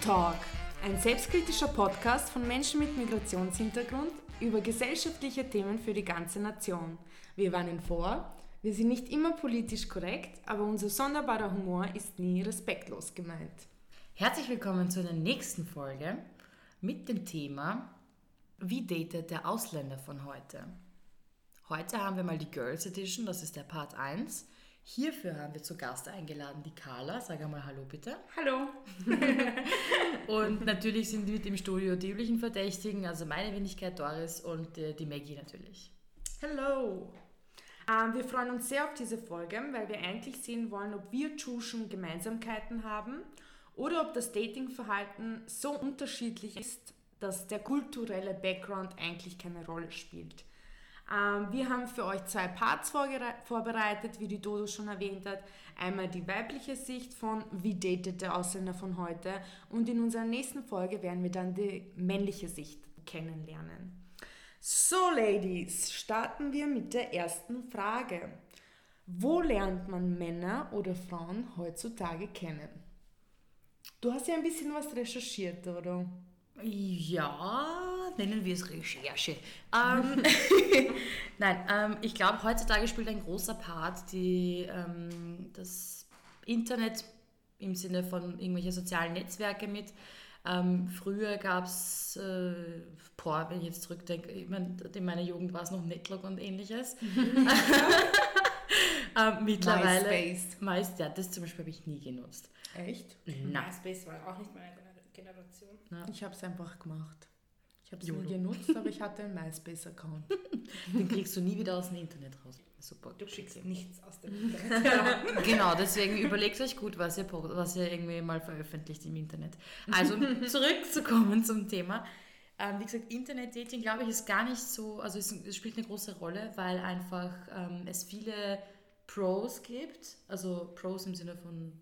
Talk, ein selbstkritischer Podcast von Menschen mit Migrationshintergrund über gesellschaftliche Themen für die ganze Nation. Wir warnen vor, wir sind nicht immer politisch korrekt, aber unser sonderbarer Humor ist nie respektlos gemeint. Herzlich willkommen zu der nächsten Folge mit dem Thema Wie datet der Ausländer von heute? Heute haben wir mal die Girls Edition, das ist der Part 1. Hierfür haben wir zu Gast eingeladen die Carla. Sag einmal Hallo bitte. Hallo. und natürlich sind mit im Studio die üblichen Verdächtigen, also meine Wenigkeit Doris und äh, die Maggie natürlich. Hallo. Ähm, wir freuen uns sehr auf diese Folge, weil wir eigentlich sehen wollen, ob wir Tschuschen Gemeinsamkeiten haben oder ob das Datingverhalten so unterschiedlich ist, dass der kulturelle Background eigentlich keine Rolle spielt. Ähm, wir haben für euch zwei Parts vorbereitet, wie die Dodo schon erwähnt hat. Einmal die weibliche Sicht von Wie datet der Ausländer von heute und in unserer nächsten Folge werden wir dann die männliche Sicht kennenlernen. So, Ladies, starten wir mit der ersten Frage. Wo lernt man Männer oder Frauen heutzutage kennen? Du hast ja ein bisschen was recherchiert, oder? Ja, nennen wir es Recherche. Ähm, Nein, ähm, ich glaube, heutzutage spielt ein großer Part die, ähm, das Internet im Sinne von irgendwelche sozialen Netzwerke mit. Ähm, früher gab es, äh, boah, wenn ich jetzt zurückdenke, ich mein, in meiner Jugend war es noch Netlog und ähnliches. ähm, mittlerweile. MySpace. Meist, ja, das zum Beispiel habe ich nie genutzt. Echt? Nein. MySpace war auch nicht meine Generation. Ja. Ich habe es einfach gemacht. Ich habe es nie genutzt, aber ich hatte einen MySpace-Account. Den kriegst du nie wieder aus dem Internet raus. Super. Du kriegst nichts aus dem Internet. genau, deswegen überlegt euch gut, was ihr, was ihr irgendwie mal veröffentlicht im Internet. Also zurückzukommen zum Thema. Ähm, wie gesagt, Internet-Dating, glaube ich, ist gar nicht so, also es, es spielt eine große Rolle, weil einfach ähm, es viele Pros gibt, also Pros im Sinne von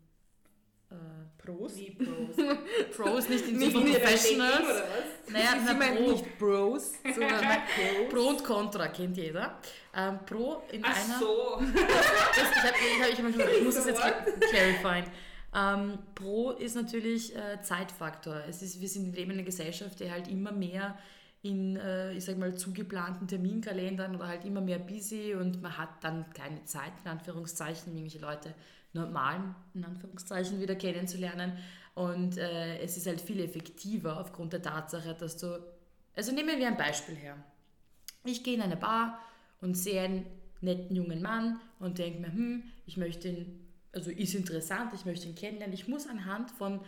äh, Pros. Wie Pros? Pros nicht in nicht Professionals. Naja, Sie meinen nicht Bros, sondern Pros. Pro und Contra kennt jeder. Ähm, Pro in Ach einer. so. das, ich, hab, ich, hab, ich, hab, ich muss das jetzt clarifieren. Ähm, Pro ist natürlich äh, Zeitfaktor. Es ist, wir sind leben in einer Gesellschaft, die halt immer mehr in, äh, ich sag mal, zugeplanten Terminkalendern oder halt immer mehr busy und man hat dann keine Zeit, in Anführungszeichen, irgendwelche Leute normalen, in Anführungszeichen, wieder kennenzulernen. Und äh, es ist halt viel effektiver aufgrund der Tatsache, dass du, also nehmen wir ein Beispiel her. Ich gehe in eine Bar und sehe einen netten jungen Mann und denke mir, hm, ich möchte ihn, also ist interessant, ich möchte ihn kennenlernen. Ich muss anhand von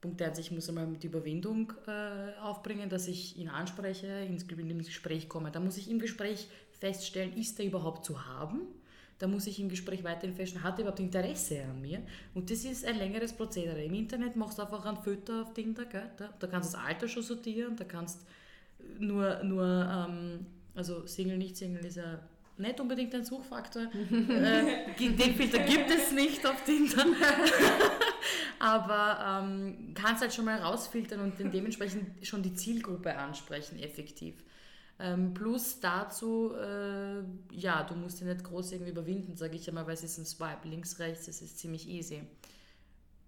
Punkt 1, ich muss einmal mit Überwindung äh, aufbringen, dass ich ihn anspreche, ins, ins Gespräch komme. Da muss ich im Gespräch feststellen, ist er überhaupt zu haben? Da muss ich im Gespräch weiterhin feststellen, hat er überhaupt Interesse an mir? Und das ist ein längeres Prozedere. Im Internet machst du einfach ein Foto auf Tinder, gell? Da, da kannst du das Alter schon sortieren, da kannst nur, nur ähm, also Single, nicht Single ist ja nicht unbedingt ein Suchfaktor. äh, den Filter gibt es nicht auf Tinder. Aber ähm, kannst halt schon mal rausfiltern und dementsprechend schon die Zielgruppe ansprechen, effektiv. Ähm, plus dazu, äh, ja, du musst dich nicht groß irgendwie überwinden, sage ich einmal, weil es ist ein Swipe links, rechts, es ist ziemlich easy.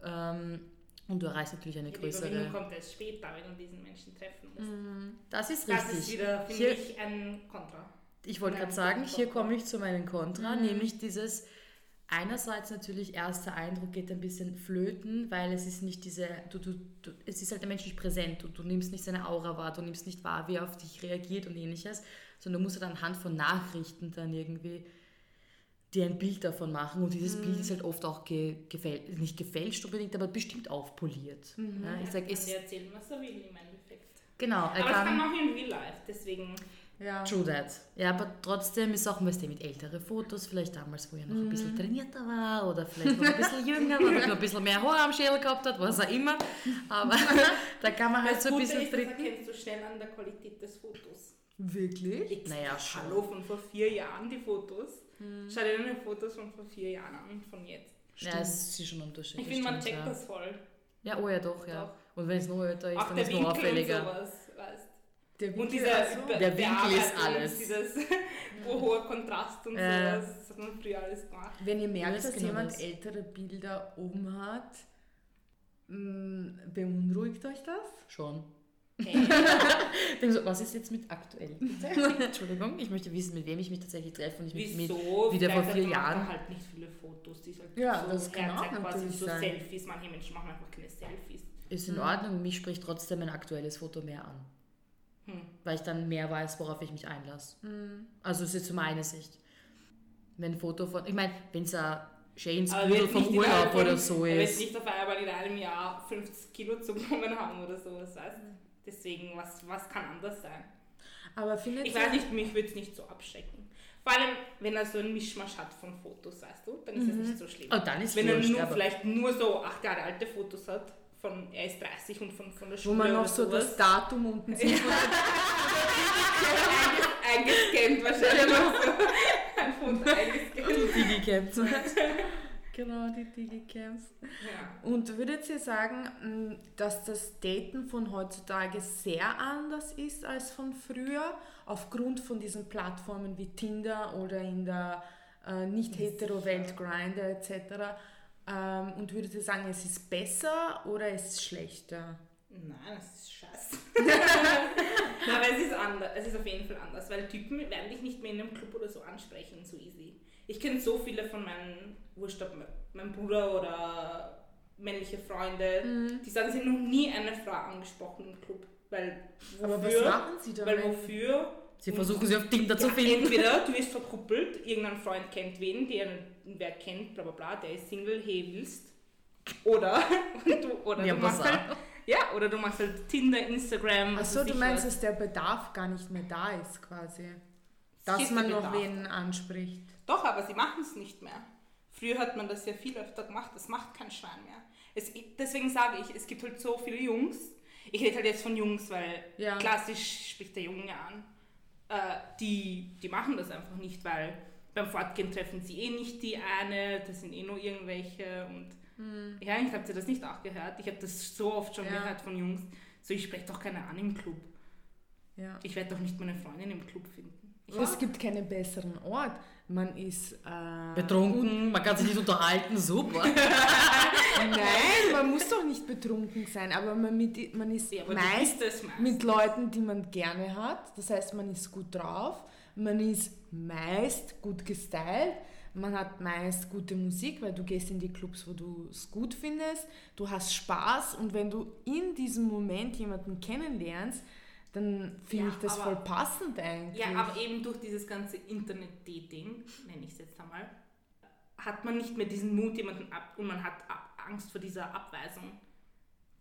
Ähm, und du erreichst natürlich eine größere. Die Überwindung kommt erst später, wenn du diesen Menschen treffen musst. Mhm. Das ist richtig. Das ist wieder, finde ich, ein Kontra. Ich wollte gerade sagen, hier komme ich zu meinem Kontra, mhm. nämlich dieses einerseits natürlich erster Eindruck geht ein bisschen flöten, weil es ist nicht diese, du, du, du, es ist halt der Mensch nicht präsent und du nimmst nicht seine Aura wahr, du nimmst nicht wahr, wie er auf dich reagiert und ähnliches, sondern du musst halt anhand von Nachrichten dann irgendwie dir ein Bild davon machen und dieses mhm. Bild ist halt oft auch ge, gefäl nicht gefälscht unbedingt, aber bestimmt aufpoliert. Mhm. Ja, ich sag, es, erzählen, was er will im Endeffekt. Genau. aber kann, es kann auch in Real Life, deswegen... Ja. True that. Ja, aber trotzdem ist auch weißt du, mit älteren Fotos, vielleicht damals, wo er noch ein bisschen mhm. trainierter war oder vielleicht noch ein bisschen jünger oder noch ein bisschen mehr Haar am Schädel gehabt hat, was auch immer. Aber da kann man halt das so ein bisschen... Ist, das erkennst du schnell an der Qualität des Fotos. Wirklich? Ich, naja, schon. Hallo, von vor vier Jahren die Fotos. Hm. Schau dir deine Fotos von vor vier Jahren an und von jetzt. Stimmt. Ja, es ist schon unterschiedlich. Ich finde, man checkt ja. das voll. Ja, oh ja, doch, ja. Doch. Und wenn es noch älter ist, Auch dann ist es noch auffälliger. Und sowas, weißt der Winkel, und dieser, so. der Winkel ist alles. Dieses hohe Kontrast und ja. sowas, das hat man früher alles gemacht. Wenn ihr merkt, dass genau jemand das. ältere Bilder oben hat, Mm, Beunruhigt euch das? Schon. Hey. So, was ist jetzt mit aktuell? Entschuldigung, ich möchte wissen, mit wem ich mich tatsächlich treffe und ich möchte mit Wieso? wieder vor vier Jahren. halt nicht viele Fotos, die halt Ja, so das kann auch quasi so sein. Selfies. Manche Menschen machen einfach keine Selfies. Ist in Ordnung, mich spricht trotzdem ein aktuelles Foto mehr an. Hm. Weil ich dann mehr weiß, worauf ich mich einlasse. Also das ist jetzt meine Sicht. Wenn ein Foto von, ich meine, wenn es ein Shane's Foto vom Urlaub von- oder so Er wird ist. nicht auf einmal in einem Jahr 50 Kilo zugenommen haben oder sowas, weißt Deswegen, was, was kann anders sein? Aber findet Ich weiß nicht, mich würde es nicht so abschrecken. Vor allem, wenn er so einen Mischmasch hat von Fotos, weißt du, dann ist es nicht so schlimm. Oh, dann ist wenn er nur, vielleicht nur so acht Jahre alte Fotos hat, von er ist 30 und von, von der Wo Schule man noch so das Datum unten sieht. eingescannt wahrscheinlich. so. Ein Foto eingescannt. Digicams. genau, die Digicams. Ja. Und würdet ihr sagen, mh, dass das Daten von heutzutage sehr anders ist als von früher, aufgrund von diesen Plattformen wie Tinder oder in der äh, nicht-hetero-Welt Grindr etc.? Ähm, und würdet ihr sagen, es ist besser oder es ist schlechter? Nein, das ist scheiße. Aber es ist anders, es ist auf jeden Fall anders, weil Typen werden dich nicht mehr in einem Club oder so ansprechen, so easy. Ich kenne so viele von meinen, wurscht ob mein Bruder oder männliche Freunde, Mhm. die sagen, sie haben noch nie eine Frau angesprochen im Club. Weil Aber was wofür? machen sie Weil damit? wofür? Sie versuchen sie auf Tinder zu Ja, finden. entweder du wirst verkuppelt, irgendein Freund kennt wen, der wer kennt, bla bla bla, der ist Single, hey willst. Oder du, oder Ja, du machst halt, ja, oder du machst halt Tinder, Instagram. Achso, du meinst, was. dass der Bedarf gar nicht mehr da ist quasi. Dass ist man noch wen anspricht. Doch, aber sie machen es nicht mehr. Früher hat man das ja viel öfter gemacht, das macht kein Schwein mehr. Es, deswegen sage ich, es gibt halt so viele Jungs. Ich rede halt jetzt von Jungs, weil Ja. klassisch spricht der Junge an. Äh, die, die machen das einfach nicht, weil beim Fortgehen treffen sie eh nicht die eine, das sind eh nur irgendwelche und ja, ich habe das nicht auch gehört. Ich habe das so oft schon. Ja. gehört von Jungs. So, ich spreche doch keine an im Club. Ja. Ich werde doch nicht meine Freundin im Club finden. Ich Es gibt keinen besseren Ort. Man ist äh, Betrunken, man kann sich nicht unterhalten, super. Nein, man muss doch nicht betrunken sein, aber man, mit, man ist Ja, aber meist. mit Leuten, die man gerne hat. Das heißt, man ist gut drauf, man ist meist gut gestylt, man hat meist gute Musik, weil du gehst in die Clubs, wo du es gut findest, du hast Spaß und wenn du in diesem Moment jemanden kennenlernst, dann finde Ja, ich das aber- voll passend eigentlich. Ja, aber eben durch dieses ganze Internet-Dating, nenne ich es jetzt einmal, hat man nicht mehr diesen Mut, jemanden ab und man hat Angst vor dieser Abweisung,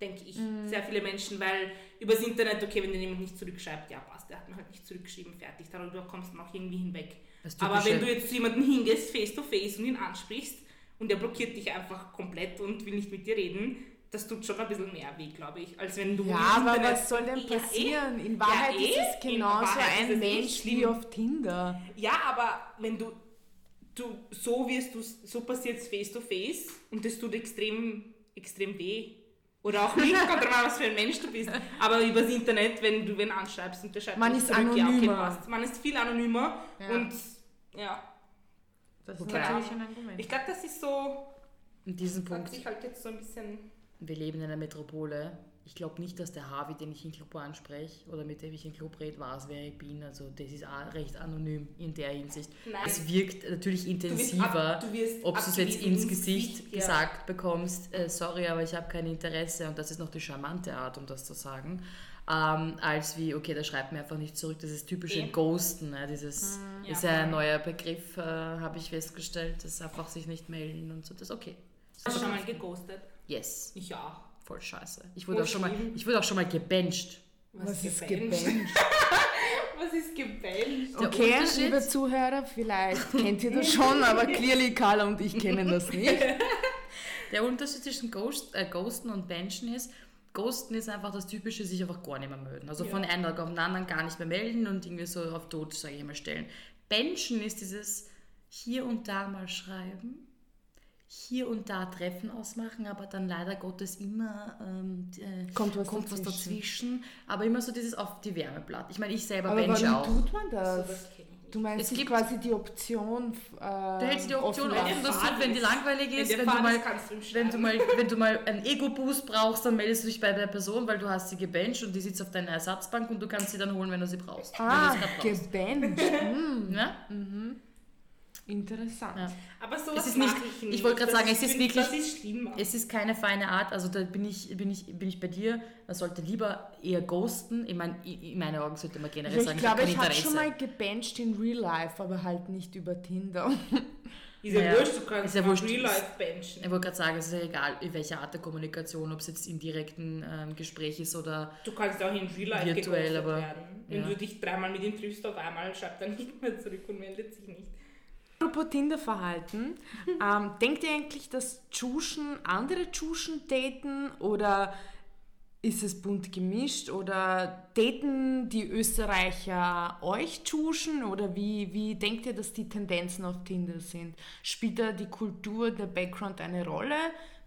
denke ich. Mhm. Sehr viele Menschen, weil übers Internet, okay, wenn dir jemand nicht zurückschreibt, ja passt, der hat mir halt nicht zurückgeschrieben, fertig, darüber kommst du noch irgendwie hinweg. Aber wenn du jetzt zu jemandem hingehst, face to face und ihn ansprichst und der blockiert dich einfach komplett und will nicht mit dir reden, das tut schon ein bisschen mehr weh, glaube ich, als wenn du ja, aber Internet- was soll denn Ja, eh. passieren? In Wahrheit eh. ist es In genauso ein es eh Mensch wie auf Tinder. Ja, aber wenn du, du so wirst du, so passiert es face to face und das tut extrem, extrem weh. Oder auch nicht, kommt drauf an, was für ein Mensch du bist. Aber übers Internet, wenn du wen anschreibst und der schreibt Man ist zurück, ja, okay, anonymer. Man ist viel anonymer Ja. und ja, Das ist natürlich ein Argument. ich glaube, das ist so, In diesem hat Punkt, sich halt jetzt so ein bisschen, wir leben in einer Metropole. Ich glaube nicht, dass der Harvey, den ich im Club anspreche oder mit dem ich im Club rede, weiß, wer ich bin. Also das ist recht anonym in der Hinsicht. Nein. Es wirkt natürlich du wirst, intensiver. ab, du wirst ob du es jetzt ins Gesicht ja. gesagt bekommst, äh, sorry, aber ich habe kein Interesse und das ist noch die charmante Art, um das zu sagen, ähm, als wie, okay, der schreibt mir einfach nicht zurück, das ist typische Eben. Ghosten, ne? dieses ja, ist ja ein neuer Begriff, äh, habe ich festgestellt, das einfach sich nicht melden und so, das ist okay. Hast du schon mal geghostet? Yes, Ich auch. Voll scheiße. Ich wurde, auch schon mal, ich wurde auch schon mal gebencht. Was, ist gebencht? Was ist gebencht? Der Okay, Unterschied- liebe Zuhörer, vielleicht kennt ihr das schon, aber clearly Carla und ich kennen das nicht. Der Unterschied zwischen Ghost, äh, Ghosten und Benchen ist, Ghosten ist einfach das typische, sich einfach gar nicht mehr melden. Also von Ja. einem Tag auf den anderen gar nicht mehr melden und irgendwie so auf Tod, sage ich mal, stellen. Benchen ist dieses hier und da mal schreiben, hier und da Treffen ausmachen, aber dann leider Gottes immer ähm, äh, Kommt was kommt was dazwischen. dazwischen. Aber immer so dieses auf die Wärmeblatt. Ich meine, ich selber Aber benche warum auch. tut man das? nicht. Du meinst Es gibt- quasi die Option. Äh, Da hältst du die Option offen dass du, wenn die langweilig Wenn ist, der wenn du mal ist, wenn du mal, wenn du mal einen Ego-Boost brauchst, dann meldest du dich bei der Person, weil du hast sie gebencht und die sitzt auf deiner Ersatzbank und du kannst sie dann holen, wenn du sie brauchst. Ah, wenn du sie grad brauchst. gebannt. hm, Ja? Interessant. Ja. Aber Es ist nicht- ich nicht. ich wollte gerade sagen, es ist wirklich- Das ist. Es ist keine feine Art, also da bin ich, bin ich, bin ich bei dir. Man sollte lieber eher ghosten. Ich meine, in meinen Augen sollte man generell sagen, ich glaube, kein ich habe schon mal gebancht in Real Life, aber halt nicht über Tinder. Ist ja Naja, wurscht, du kannst ja wurscht. Real Life benchen. Ich wollte gerade sagen, es ist ja egal, in welcher Art der Kommunikation, ob es jetzt im direkten ähm, Gespräch ist oder Du kannst auch in Real Life Virtuell, aber- werden. Wenn ja. du dich dreimal mit ihm triffst, auf einmal schreibt er nicht mehr zurück und meldet sich nicht. Apropos Tinder-Verhalten, ähm, denkt ihr eigentlich, dass Tschuschen andere Tschuschen daten oder ist es bunt gemischt oder daten die Österreicher euch Tschuschen oder wie, wie denkt ihr, dass die Tendenzen auf Tinder sind? Spielt da die Kultur, der Background eine Rolle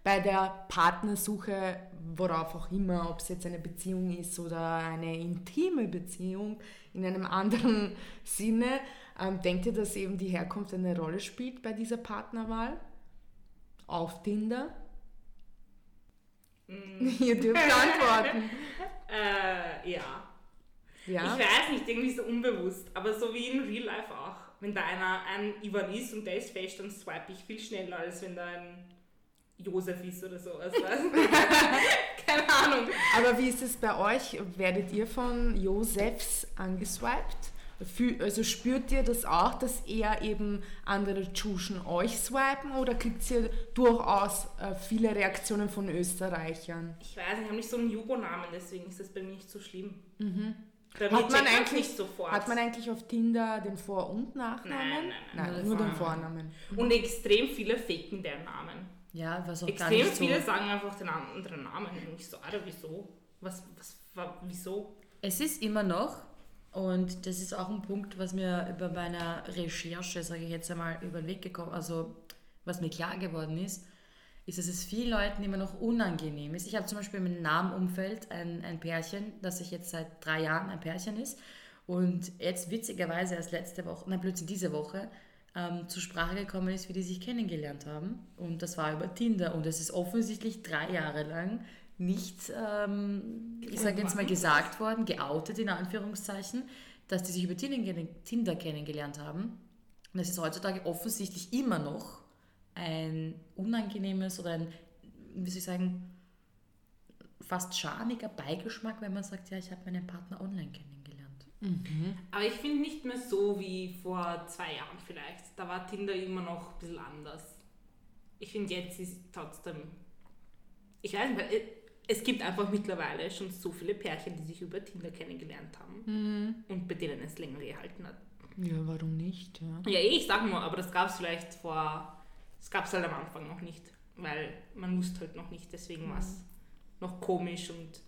bei der Partnersuche, worauf auch immer, ob es jetzt eine Beziehung ist oder eine intime Beziehung in einem anderen Sinne? Ähm, denkt ihr, dass eben die Herkunft eine Rolle spielt bei dieser Partnerwahl? Auf Tinder? Ihr dürft antworten. Äh, ja. Ja? Ich weiß nicht, irgendwie so unbewusst, aber so wie in Real Life auch. Wenn da einer ein Ivan ist und der ist fest, dann swipe ich viel schneller, als wenn da ein Josef ist oder du? Keine Ahnung. Aber wie ist es bei euch? Werdet ihr von Josefs angeswiped? Also spürt ihr das auch, dass eher eben andere Tschuschen euch swipen oder kriegt ihr durchaus äh, viele Reaktionen von Österreichern? Ich weiß nicht, ich habe nicht so einen Jugo-Namen, deswegen ist das bei mir nicht so schlimm. Mhm. Hat man, eigentlich, nicht sofort. hat man eigentlich auf Tinder den Vor- und Nachnamen? Nein, nein, nein, nur den Vornamen. Und extrem viele faken deren Namen. Ja, was auch Extrem so. viele sagen einfach den anderen Namen. Und ich so, Alter, wieso? Was, was, wa- wieso? Es ist immer noch, und das ist auch ein Punkt, was mir über meiner Recherche, sage ich jetzt einmal, über den Weg gekommen, also was mir klar geworden ist, ist, dass es vielen Leuten immer noch unangenehm ist. Ich habe zum Beispiel in meinem nahen Umfeld ein, ein Pärchen, das sich jetzt seit drei Jahren ein Pärchen ist und jetzt witzigerweise erst letzte Woche, nein, plötzlich diese Woche, ähm, zur Sprache gekommen ist, wie die sich kennengelernt haben. Und das war über Tinder. Und es ist offensichtlich drei Jahre lang nicht, ähm, ich sage jetzt mal, gesagt worden, geoutet in Anführungszeichen, dass die sich über Tinder, kennengelernt haben. Und es ist heutzutage offensichtlich immer noch ein unangenehmes oder ein, wie soll ich sagen, fast schamiger Beigeschmack, wenn man sagt, ja, ich habe meinen Partner online kennengelernt. Aber ich finde nicht mehr so wie vor zwei Jahren vielleicht. Da war Tinder immer noch ein bisschen anders. Ich finde jetzt ist trotzdem. Ich weiß nicht, äh, es gibt einfach mittlerweile schon so viele Pärchen, die sich über Tinder kennengelernt haben und bei denen es länger gehalten hat. Ja, warum nicht? Ja. Ja, ich sag nur, aber das gab es vielleicht vor. Das gab es halt am Anfang noch nicht, weil man wusste halt noch nicht, deswegen war es noch komisch und.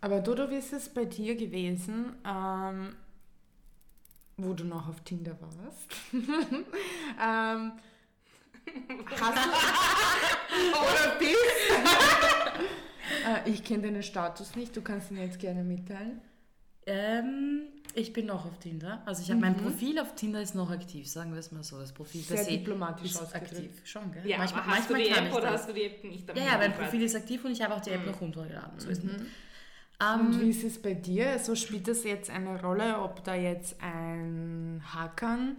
Aber Dodo, wie ist es bei dir gewesen, ähm, wo du noch auf Tinder warst? ähm, hast du oder bist? äh, ich kenne deinen Status nicht, du kannst ihn jetzt gerne mitteilen. Ähm, ich bin noch auf Tinder. Also ich habe mein Profil auf Tinder ist noch aktiv, sagen wir es mal so. Das Profil Sehr diplomatisch ist aktiv. Schon, gell? Ja, manchmal hast manchmal du die App oder das. hast du die App nicht Ja, ja, mein Profil ist aktiv und ich habe auch die App noch runtergeladen. So ist es nicht. Und Ähm, wie ist es bei dir? Also spielt das jetzt eine Rolle, ob da jetzt ein Hakan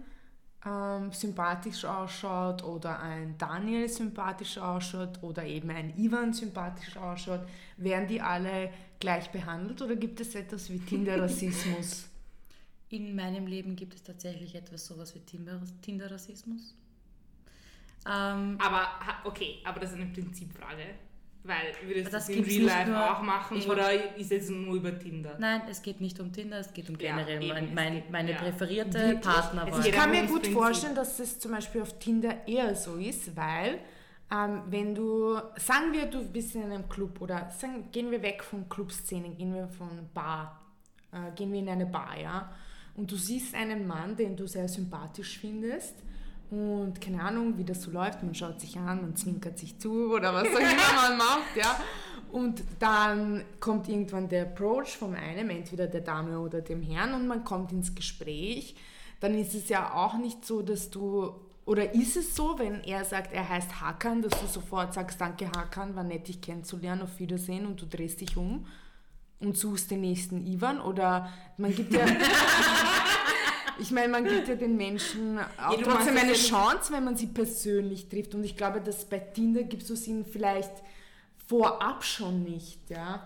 ähm, sympathisch ausschaut oder ein Daniel sympathisch ausschaut oder eben ein Ivan sympathisch ausschaut? Werden die alle gleich behandelt oder gibt es etwas wie Tinder-Rassismus? in meinem Leben gibt es tatsächlich etwas sowas wie Tinder- Tinder-Rassismus. Ähm, Aber, okay, aber das ist eine Prinzipfrage. Weil würdest du Das das in Real Life nur- auch machen ich- oder ist es nur über Tinder? nein, es geht nicht um Tinder, es geht um Ja, generell eben, mein, es mein, geht- meine ja. präferierte Wirklich? Partnerwahl. Es Ich kann mir gut vorstellen, dass das zum Beispiel auf Tinder eher so ist, weil ähm, wenn du, sagen wir, du bist in einem Club oder sagen, gehen wir weg von Clubszene, gehen wir von Bar, äh, gehen wir in eine Bar, ja, und du siehst einen Mann, den du sehr sympathisch findest und keine Ahnung, wie das so läuft, man schaut sich an, man zwinkert sich zu oder was auch immer man macht, ja, und dann kommt irgendwann der Approach vom einen, entweder der Dame oder dem Herrn und man kommt ins Gespräch. Dann ist es ja auch nicht so, dass du, oder ist es so, wenn er sagt, er heißt Hakan, dass du sofort sagst, danke Hakan, war nett dich kennenzulernen, auf Wiedersehen und du drehst dich um und suchst den nächsten Ivan? Oder man gibt ja... Ich meine, man gibt ja den Menschen auch du trotzdem eine ja Chance, wenn man sie persönlich trifft. Und ich glaube, dass bei Tinder gibt es so Sinn vielleicht vorab schon nicht, ja.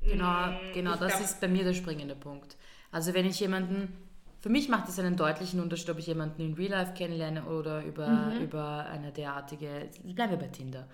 Genau, genau ich das glaub- ist bei mir der springende Punkt. Also wenn ich jemanden, für mich macht es einen deutlichen Unterschied, ob ich jemanden in Real Life kennenlerne oder über, über eine derartige, bleiben wir bei Tinder.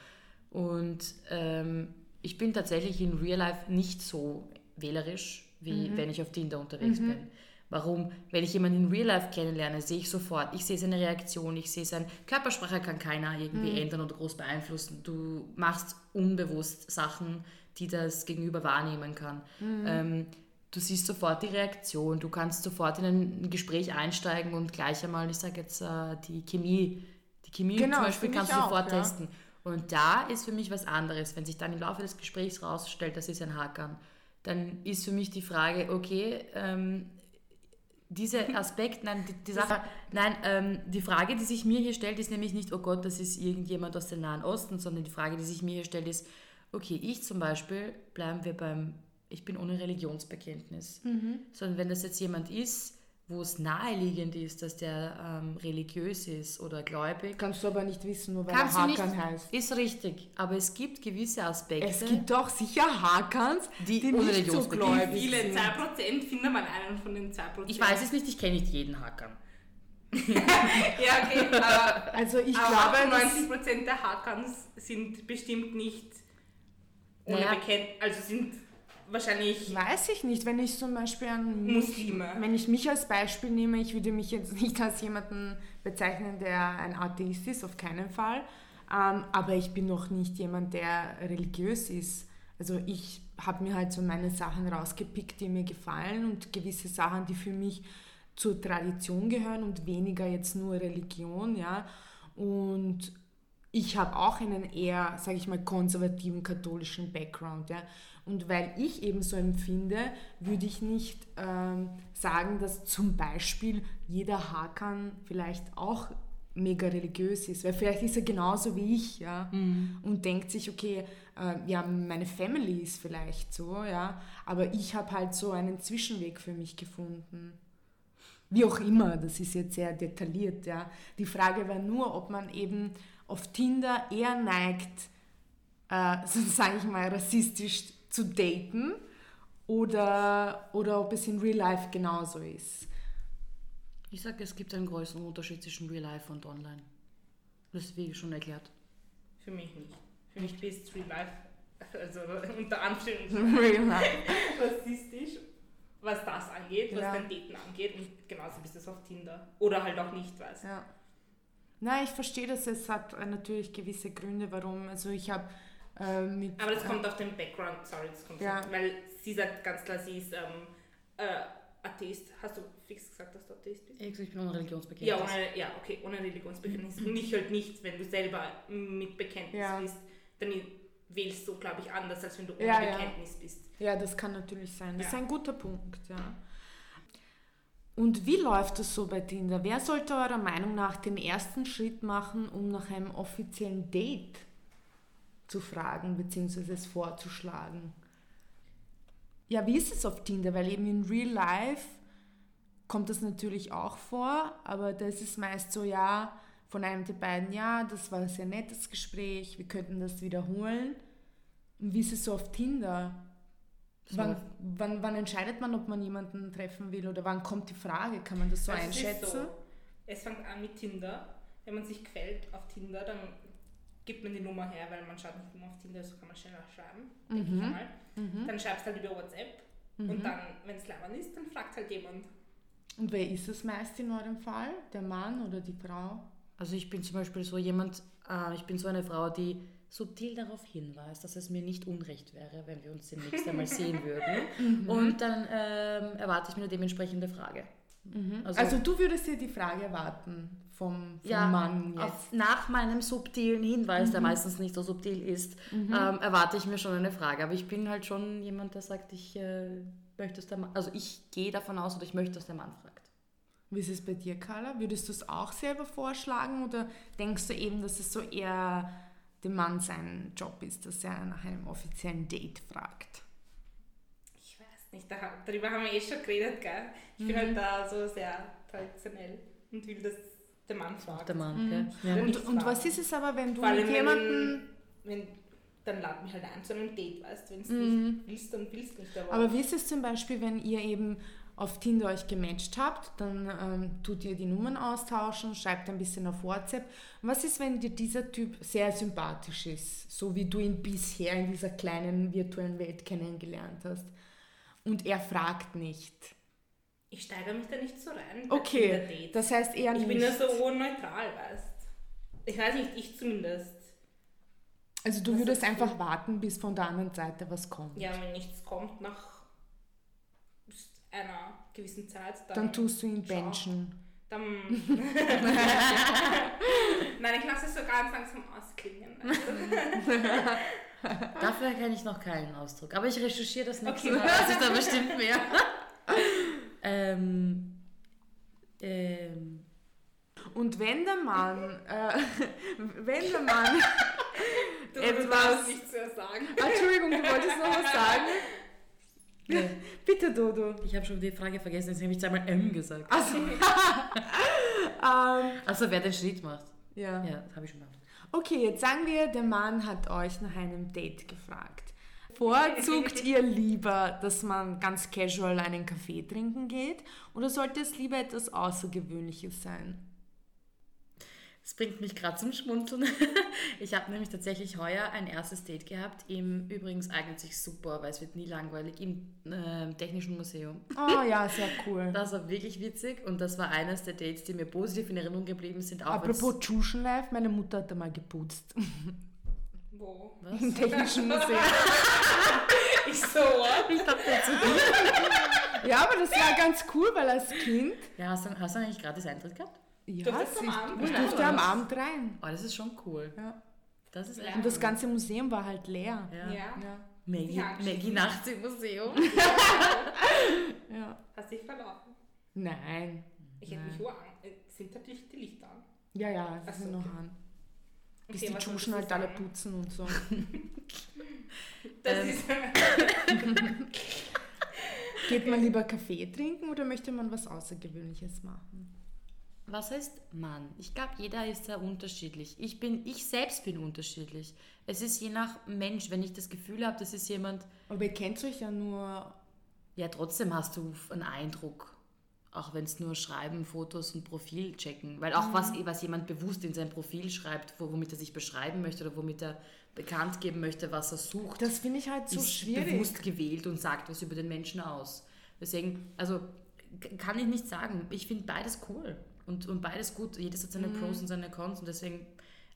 Und ähm, ich bin tatsächlich in Real Life nicht so wählerisch, wie wenn ich auf Tinder unterwegs bin. Warum? Wenn ich jemanden in Real Life kennenlerne, sehe ich sofort, ich sehe seine Reaktion, ich sehe seine Körpersprache kann keiner irgendwie ändern oder groß beeinflussen. Du machst unbewusst Sachen, die das Gegenüber wahrnehmen kann. Ähm, du siehst sofort die Reaktion, du kannst sofort in ein Gespräch einsteigen und gleich einmal, ich sage jetzt, äh, die Chemie, die Chemie Genau, zum Beispiel kannst ich du auch, sofort ja. testen. Und da ist für mich was anderes. Wenn sich dann im Laufe des Gesprächs rausstellt, das ist ein Hackern, dann ist für mich die Frage, okay, ähm, dieser Aspekt, nein, die, die Sache, nein, ähm, die Frage, die sich mir hier stellt, ist nämlich nicht, oh Gott, das ist irgendjemand aus dem Nahen Osten, sondern die Frage, die sich mir hier stellt, ist, okay, ich zum Beispiel, bleiben wir beim, ich bin ohne Religionsbekenntnis, sondern wenn das jetzt jemand ist, wo es naheliegend ist, dass der ähm, religiös ist oder gläubig, Kannst du aber nicht wissen, nur weil kannst er du nicht, Hakan heißt. ist richtig, aber es gibt gewisse Aspekte, Es gibt doch sicher Hakans, Die die, ohne nicht so gläubig Viele sind. 2%, finde mal einen von den 2%. ich weiß es nicht, ich kenne nicht jeden Hackern. Ja, okay, aber, Also ich aber glaube, dass, 90% der Hakans sind bestimmt nicht ohne Naja. Bekennt, also sind wahrscheinlich weiß ich nicht, wenn ich zum Beispiel an Muslime. Wenn ich mich als Beispiel nehme, ich würde mich jetzt nicht als jemanden bezeichnen, der ein Atheist ist, auf keinen Fall. Ähm, aber ich bin noch nicht jemand, der religiös ist. Also ich habe mir halt so meine Sachen rausgepickt, die mir gefallen und gewisse Sachen, die für mich zur Tradition gehören und weniger jetzt nur Religion, ja. Und ich habe auch einen eher, sage ich mal, konservativen katholischen Background. Ja? Und weil ich eben so empfinde, würde ich nicht ähm, sagen, dass zum Beispiel jeder Hakan vielleicht auch mega religiös ist, weil vielleicht ist er genauso wie ich, ja, und denkt sich, okay, äh, ja, meine Family ist vielleicht so, ja, aber ich habe halt so einen Zwischenweg für mich gefunden. Wie auch immer, das ist jetzt sehr detailliert, ja. Die Frage war nur, ob man eben auf Tinder eher neigt, äh, so sage ich mal, rassistisch zu daten oder, oder ob es in Real Life genauso ist. Ich sage, es gibt einen größeren Unterschied zwischen Real Life und Online. Das ist wie schon erklärt. Für mich nicht. Für mich bist Real Life, also unter Anführungszeichen Real Life. rassistisch, was das angeht, was Ja. dein Daten angeht. Und genauso bist du es auf Tinder. Oder halt auch nicht, weißt Ja. Nein, ich verstehe das. Es hat äh, natürlich gewisse Gründe, warum. Also ich habe äh, mit... Aber das äh, kommt auf den Background, sorry, das kommt Ja. so, weil sie sagt ganz klar, sie ist ähm, äh, Atheist. Hast du fix gesagt, dass du Atheist bist? Ich bin ohne Religionsbekenntnis. Ja, ohne, ja, okay, ohne Religionsbekenntnis. Und ich halt nicht, wenn du selber mit Bekenntnis Ja. bist, dann wählst du, glaube ich, anders, als wenn du ohne Ja, ja. Bekenntnis bist. Ja, das kann natürlich sein. Das Ja. ist ein guter Punkt, ja. Und wie läuft das so bei Tinder? Wer sollte eurer Meinung nach den ersten Schritt machen, um nach einem offiziellen Date zu fragen bzw. es vorzuschlagen? Ja, wie ist es auf Tinder? Weil eben in Real Life kommt das natürlich auch vor, aber da ist es meist so, ja, von einem der beiden, ja, das war ein sehr nettes Gespräch, wir könnten das wiederholen. Und wie ist es so auf Tinder? So. Wann, wann, wann entscheidet man, ob man jemanden treffen will oder wann kommt die Frage? Kann man das so Also es ist einschätzen? so, es fängt an mit Tinder. Wenn man sich gefällt auf Tinder, dann gibt man die Nummer her, weil man schaut nicht immer auf Tinder, so kann man schneller schreiben, denke ich Mhm. Mhm. Dann schreibst du halt über WhatsApp Mhm. und dann, wenn es leibend ist, dann fragt halt jemand. Und wer ist es meist in eurem Fall? Der Mann oder die Frau? Also ich bin zum Beispiel so jemand, äh, ich bin so eine Frau, die subtil darauf hinweist, dass es mir nicht unrecht wäre, wenn wir uns demnächst einmal sehen würden. Und dann ähm, erwarte ich mir eine dementsprechende Frage. Also, Also- du würdest dir die Frage erwarten vom, vom Ja, Mann jetzt. Auf, nach meinem subtilen Hinweis, der meistens nicht so subtil ist, ähm, erwarte ich mir schon eine Frage. Aber ich bin halt schon jemand, der sagt, ich äh, möchte, dass der Mann, also ich gehe davon aus oder ich möchte, dass der Mann fragt. Wie ist es bei dir, Carla? Würdest du es auch selber vorschlagen oder denkst du eben, dass es so eher dem Mann sein Job ist, dass er nach einem offiziellen Date fragt? Ich weiß nicht, da, darüber haben wir eh schon geredet, gell? Ich bin Mhm. halt da so sehr traditionell und will, dass der Mann fragt. Der Mann, Mhm. gell? Ja. Und, und was ist es aber, wenn du Vor allem, mit wenn- jemandem... Wenn, dann lad mich halt ein zu einem Date, weißt du? Wenn du Mhm. nicht willst, dann willst du nicht. Aber, Aber wie ist es zum Beispiel, wenn ihr eben auf Tinder euch gematcht habt, dann ähm, tut ihr die Nummern austauschen, schreibt ein bisschen auf WhatsApp. Was ist, wenn dir dieser Typ sehr sympathisch ist, so wie du ihn bisher in dieser kleinen virtuellen Welt kennengelernt hast? Und er fragt nicht. ich steigere mich da nicht so rein. Okay, das heißt eher Ich nicht. bin da so neutral, weißt Ich weiß nicht, ich zumindest. also du Was würdest einfach warten, bis von der anderen Seite was kommt. Ja, wenn nichts kommt nach einer gewissen Zeit, dann. Dann tust du ihn benchen. Dann. Nein, ich lasse es so ganz langsam ausklingen. Dafür kenne ich noch keinen Ausdruck. Aber ich recherchiere das nächste Okay. Mal. weiß ich da bestimmt mehr. ähm, ähm, Und wenn der Mann, äh, wenn der Mann Du, Etwas- du nichts mehr sagen. Entschuldigung, du wolltest noch was sagen? Nee, Bitte, Dodo. ich habe schon die Frage vergessen, deswegen habe ich zweimal M gesagt. Also, ähm, Also wer den Schritt macht. ja. Ja, das habe ich schon gemacht. Okay, jetzt sagen wir, der Mann hat euch nach einem Date gefragt. Vorzugt ihr lieber, dass man ganz casual einen Kaffee trinken geht oder sollte es lieber etwas Außergewöhnliches sein? Das bringt mich gerade zum Schmunzeln. Ich habe nämlich tatsächlich heuer ein erstes Date gehabt. Im übrigens eignet sich super, weil es wird nie langweilig, im äh, Technischen Museum. Oh ja, sehr cool. Das war wirklich witzig und das war eines der Dates, die mir positiv in Erinnerung geblieben sind. Auch Apropos Tschuschen Life, meine Mutter hat da mal geputzt. Wo? wenn's- Im was? Technischen Museum. Ich so, what? Ich dachte jetzt Ja, aber das war ganz cool, weil als Kind. ja, hast du, hast du eigentlich gratis Eintritt gehabt? Ja, Durftest du am ich, Abend ich durfte am Abend rein. Oh, das ist schon cool. Ja. Das ist echt Und das ganze Museum war halt leer. Ja. Ja. Ja. Maggie, Maggie nachts im Museum. ja. Hast dich verlaufen. Nein. Ich hätte mich nur an. Sind natürlich die Lichter an. Ja, ja, Ach das so, sind noch okay. an. Bis Okay, die Tschuschen halt alle putzen und so. Das Ähm. ist. Geht man lieber Kaffee trinken oder möchte man was Außergewöhnliches machen? Was heißt Mann? Ich glaube, jeder ist sehr unterschiedlich. Ich bin, ich selbst bin unterschiedlich. Es ist je nach Mensch, wenn ich das Gefühl habe, das ist jemand, Aber ihr kennt euch ja nur. ja, trotzdem hast du einen Eindruck. Auch wenn es nur Schreiben, Fotos und Profil checken. Weil auch was, was jemand bewusst in sein Profil schreibt, wo, womit er sich beschreiben möchte oder womit er bekannt geben möchte, was er sucht, Das finde ich halt so ist schwierig. bewusst gewählt und sagt was über den Menschen aus. Deswegen, also kann ich nicht sagen. Ich finde beides cool und, und beides gut. Jedes hat seine Pros und seine Cons und deswegen,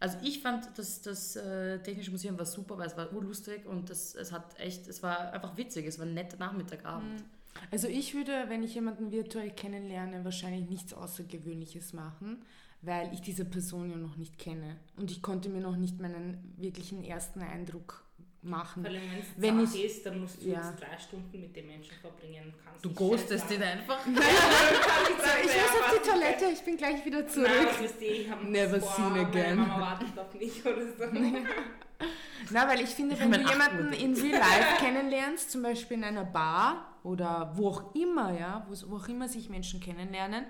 also ich fand das, das äh, Technische Museum war super, weil es war urlustig und das, es hat echt, es war einfach witzig, es war ein netter Nachmittagabend. Also ich würde, wenn ich jemanden virtuell kennenlerne, wahrscheinlich nichts Außergewöhnliches machen, weil ich diese Person ja noch nicht kenne. Und ich konnte mir noch nicht meinen wirklichen ersten Eindruck machen. Vor allem, Wenn es ich- ist, dann musst du ja. jetzt drei Stunden mit dem Menschen verbringen. Kannst Du ghostest ihn einfach. Sagen, ich muss auf die Toilette, ich bin gleich wieder Nein, zurück. ihr, ich hab Never boah, seen again. Meine Mama wartet auf mich oder so. Na, weil ich finde, Ich wenn du jemanden in Real Life kennenlernst, zum Beispiel in einer Bar oder wo auch immer, ja, wo, wo auch immer sich Menschen kennenlernen,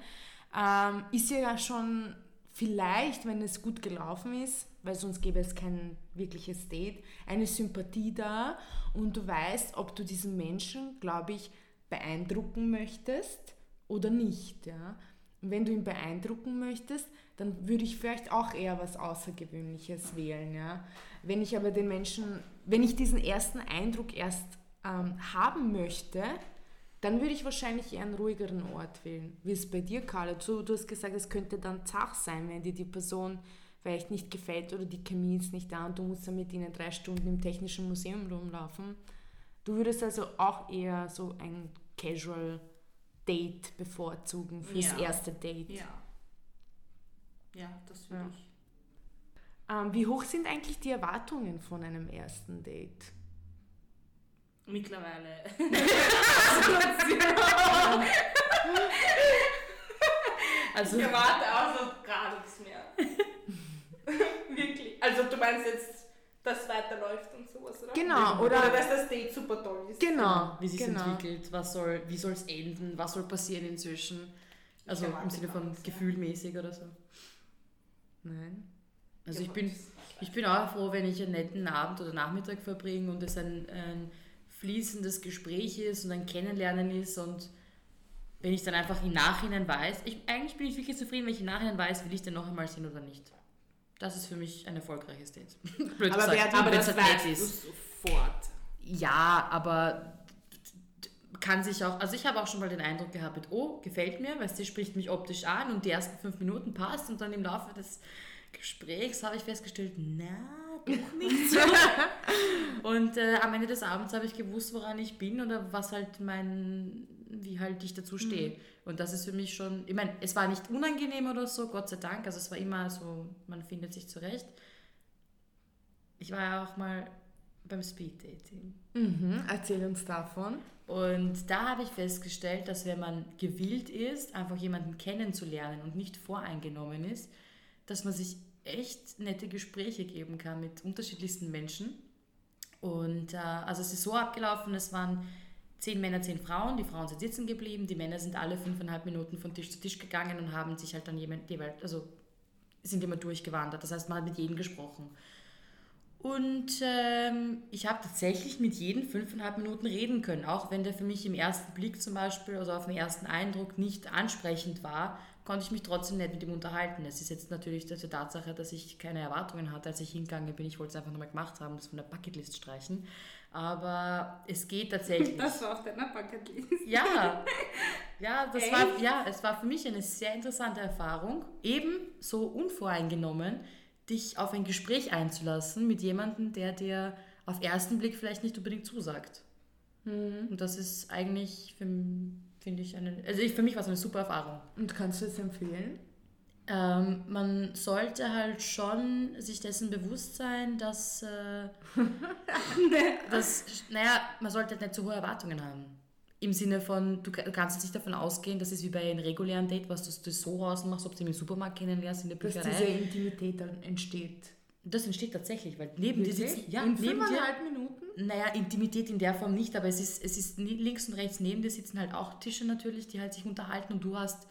ähm, ist ja schon vielleicht, wenn es gut gelaufen ist, weil sonst gäbe es kein wirkliches Date, eine Sympathie da und du weißt, ob du diesen Menschen, glaube ich, beeindrucken möchtest oder nicht, ja. Wenn du ihn beeindrucken möchtest, dann würde ich vielleicht auch eher was Außergewöhnliches wählen, ja. Wenn ich aber den Menschen, wenn ich diesen ersten Eindruck erst ähm, haben möchte, dann würde ich wahrscheinlich eher einen ruhigeren Ort wählen. Wie es bei dir, Carla? Du, du hast gesagt, es könnte dann Zach sein, wenn dir die Person vielleicht nicht gefällt oder die Chemie ist nicht da und du musst dann mit ihnen drei Stunden im Technischen Museum rumlaufen. Du würdest also auch eher so ein Casual Date bevorzugen fürs Ja. erste Date. Ja. Ja, das würde Ja. ich. Ähm, wie hoch sind eigentlich die Erwartungen von einem ersten Date? Mittlerweile. Also, Ich erwarte auch so gar nichts mehr. Wirklich. Also du meinst jetzt, dass es weiterläuft und sowas, oder? Genau, Oder, oder- dass das Date super toll ist. Genau. wie sich genau. entwickelt, was soll, wie soll es enden, was soll passieren inzwischen. Also im Sinne von gar nichts, ja. gefühlmäßig oder so. Nein. Also ich bin, ich bin auch froh, wenn ich einen netten Abend oder Nachmittag verbringe und es ein, ein fließendes Gespräch ist und ein Kennenlernen ist und wenn ich dann einfach im Nachhinein weiß, ich, eigentlich bin ich wirklich zufrieden, wenn ich im Nachhinein weiß, will ich den noch einmal sehen oder nicht. Das ist für mich ein erfolgreiches Date. Blöd Aber gesagt, wer hat- Aber das weißt du sofort. Ja, aber kann sich auch, also ich habe auch schon mal den Eindruck gehabt, mit, oh, gefällt mir, weil sie spricht mich optisch an und die ersten fünf Minuten passt und dann im Laufe des Gesprächs habe ich festgestellt, na, doch nicht so. und äh, am Ende des Abends habe ich gewusst, woran ich bin oder was halt mein, wie halt ich dazu stehe. Und das ist für mich schon, ich meine, es war nicht unangenehm oder so, Gott sei Dank, also es war immer so, man findet sich zurecht. Ich war ja auch mal beim Speeddating. Mhm. Erzähl uns davon. Und da habe ich festgestellt, dass wenn man gewillt ist, einfach jemanden kennenzulernen und nicht voreingenommen ist, dass man sich echt nette Gespräche geben kann mit unterschiedlichsten Menschen. Und äh, also es ist so abgelaufen, es waren zehn Männer, zehn Frauen, die Frauen sind sitzen geblieben, die Männer sind alle fünfeinhalb Minuten von Tisch zu Tisch gegangen und haben sich halt dann jemand, also sind immer durchgewandert. Das heißt, man hat mit jedem gesprochen. Und ähm, ich habe tatsächlich mit jedem fünfeinhalb Minuten reden können, auch wenn der für mich im ersten Blick zum Beispiel, also auf den ersten Eindruck nicht ansprechend war, konnte ich mich trotzdem nett mit ihm unterhalten. Es ist jetzt natürlich die Tatsache, dass ich keine Erwartungen hatte, als ich hingegangen bin. Ich wollte es einfach nochmal gemacht haben, das von der Bucketlist streichen. Aber es geht tatsächlich. Das war auf deiner Bucketlist. Ja, ja, das Echt? war, ja, es war für mich eine sehr interessante Erfahrung, eben so unvoreingenommen, dich auf ein Gespräch einzulassen mit jemandem, der dir auf ersten Blick vielleicht nicht unbedingt zusagt. Und das ist eigentlich, für, finde ich, eine, also ich, für mich war es eine super Erfahrung. Und kannst du es empfehlen? Ähm, man sollte halt schon sich dessen bewusst sein, dass, äh, dass, naja, man sollte nicht zu hohe Erwartungen haben. Im Sinne von, du ka- du kannst nicht davon ausgehen, das ist wie bei einem regulären Date, was du so ausmachst, ob du ihn im Supermarkt kennenlernst, in der Dass diese Bücherei. Intimität dann entsteht. Das entsteht tatsächlich, weil neben dir sitzen, ja, In neben dir, fünfeinhalb Minuten? naja, Intimität in der Form nicht, aber es ist, es ist links und rechts neben dir sitzen halt auch Tische natürlich, die halt sich unterhalten und du hast,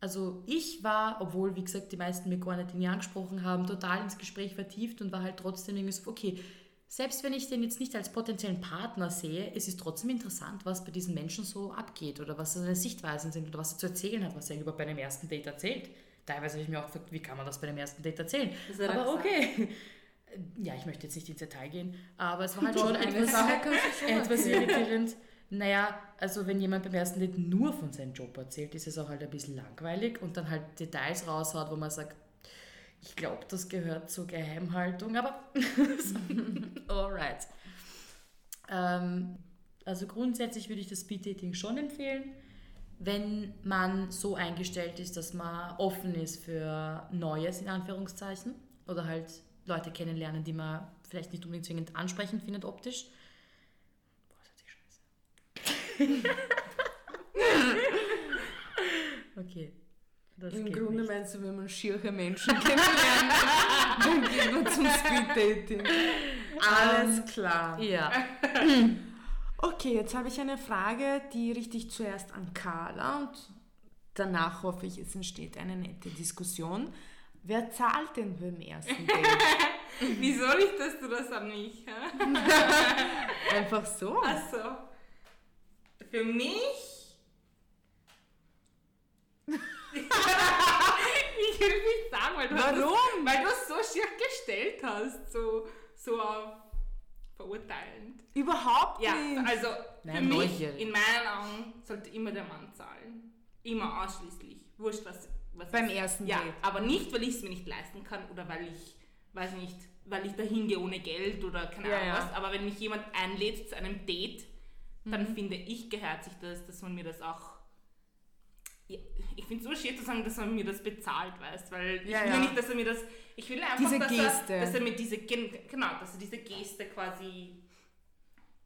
also ich war, obwohl, wie gesagt, die meisten mir gar nicht in angesprochen haben, total ins Gespräch vertieft und war halt trotzdem irgendwie so, okay, selbst wenn ich den jetzt nicht als potenziellen Partner sehe, es ist trotzdem interessant, was bei diesen Menschen so abgeht oder was seine Sichtweisen sind oder was er zu erzählen hat, was er über bei einem ersten Date erzählt. Teilweise habe ich mir auch gefragt, wie kann man das bei einem ersten Date erzählen? Er Aber okay. Ja, ich möchte jetzt nicht ins Detail gehen, aber es war halt Doch, schon eine etwas, schon etwas irritierend. Naja, also wenn jemand beim ersten Date nur von seinem Job erzählt, ist es auch halt ein bisschen langweilig und dann halt Details raushaut, wo man sagt, ich glaube, das gehört zur Geheimhaltung, aber alright. Ähm, also grundsätzlich würde ich das Speed-Dating schon empfehlen, wenn man so eingestellt ist, dass man offen ist für Neues in Anführungszeichen oder halt Leute kennenlernen, die man vielleicht nicht unbedingt zwingend ansprechend findet optisch. Boah, das hört sich scheiße. okay. Das Im Grunde nicht. meinst du, wenn man schiere Menschen kennenlernt, dann geht man zum Speeddating. Alles klar. Ja. Okay, jetzt habe ich eine Frage, die richte ich zuerst an Carla und danach hoffe ich, es entsteht eine nette Diskussion. Wer zahlt denn beim ersten Date? Wieso richtest du das an mich? Einfach so? Achso. Für mich? ich will nicht sagen, weil du Warum? Das, weil du es so schier gestellt hast, so, so auf verurteilend. Überhaupt Ja, nicht. also Nein, für mich, neugierig. in meinen Augen, sollte immer der Mann zahlen. Immer ausschließlich. Wurscht, was, was Beim ist. ersten Ja, Date. aber nicht, weil ich es mir nicht leisten kann oder weil ich, weiß nicht, weil ich da hingehe ohne Geld oder keine Ja, Ahnung ja. was. Aber wenn mich jemand einlädt zu einem Date, dann Mhm. finde ich, gehört sich das, dass man mir das auch. Ja, ich finde es so schön zu sagen, dass man mir das bezahlt, weißt weil ich Ja, will ja. nicht, dass er mir das. Ich will einfach, Diese dass, Geste. Er, dass er mir diese. gen- Genau, dass er diese Geste quasi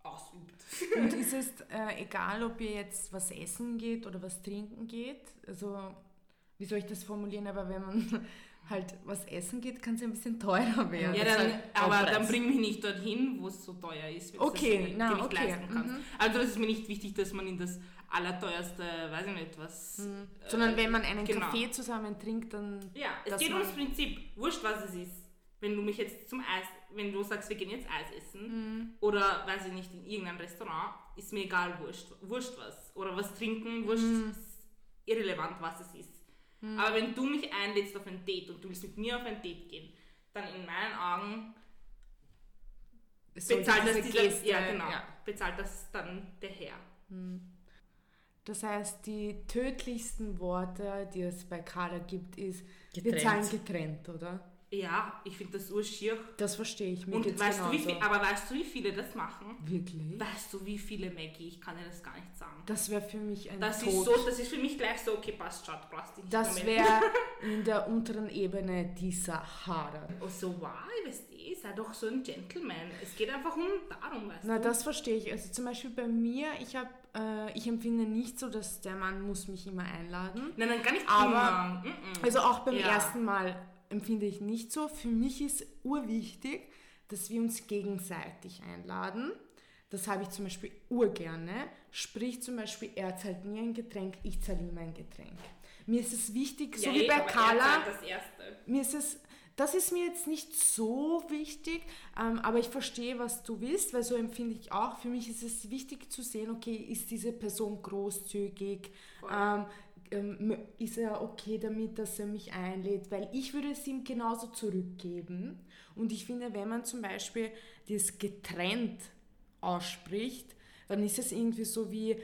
ausübt. Und ist es äh, egal, ob ihr jetzt was essen geht oder was trinken geht? Also, wie soll ich das formulieren, aber wenn man halt was essen geht, kann es ein bisschen teurer werden. Ja, dann, halt aber dann bring mich nicht dorthin, wo es so teuer ist, wenn du Okay, das nicht, na, dir nicht okay, leisten kannst. mhm. Also das ist mir nicht wichtig, dass man in das allerteuerste, weiß ich nicht, was... Mhm. äh, Sondern wenn man einen genau. Kaffee zusammen trinkt, dann Ja, es geht ums Prinzip. Wurscht, was es ist. Wenn du mich jetzt zum Eis, wenn du sagst, wir gehen jetzt Eis essen Mhm. oder, weiß ich nicht, in irgendein Restaurant, ist mir egal, wurscht, wurscht was. Oder was trinken, wurscht, Mhm. ist irrelevant, was es ist. Aber wenn du mich einlädst auf ein Date und du willst mit mir auf ein Date gehen, dann in meinen Augen bezahlt das diese dieser, ja genau, ja. bezahlt das dann der Herr. Das heißt, die tödlichsten Worte, die es bei Carla gibt, ist, wir Getrennt. zahlen getrennt, oder? Ja, ich finde das urschier. Das verstehe ich. Mir Und weißt du, wie genauso. viel, aber weißt du, wie viele das machen? Wirklich? Weißt du, wie viele, Maggie? Ich kann dir das gar nicht sagen. Das wäre für mich ein Das Tod. ist so, das ist für mich gleich so, okay, passt, schaut, dich nicht das wäre in der unteren Ebene die Sahara. Oh, so, wow, weißt du, sei doch so ein Gentleman. Es geht einfach um darum, weißt Na, du. das verstehe ich. Also zum Beispiel bei mir, ich habe, äh, ich empfinde nicht so, dass der Mann muss mich immer einladen. Nein, nein, gar nicht Aber- immer. Mm -mm. Also auch beim Ja. ersten Mal empfinde ich nicht so. Für mich ist urwichtig, dass wir uns gegenseitig einladen. Das habe ich zum Beispiel urgerne. Sprich zum Beispiel, er zahlt mir ein Getränk, ich zahle ihm ein Getränk. Mir ist es wichtig, so Ja, wie eh, bei Carla, mir ist es, das ist mir jetzt nicht so wichtig, ähm, aber ich verstehe, was du willst, weil so empfinde ich auch. Für mich ist es wichtig zu sehen, okay, ist diese Person großzügig, ähm, ähm, ist er okay damit, dass er mich einlädt, weil ich würde es ihm genauso zurückgeben. Und ich finde, wenn man zum Beispiel das getrennt ausspricht, dann ist es irgendwie so wie,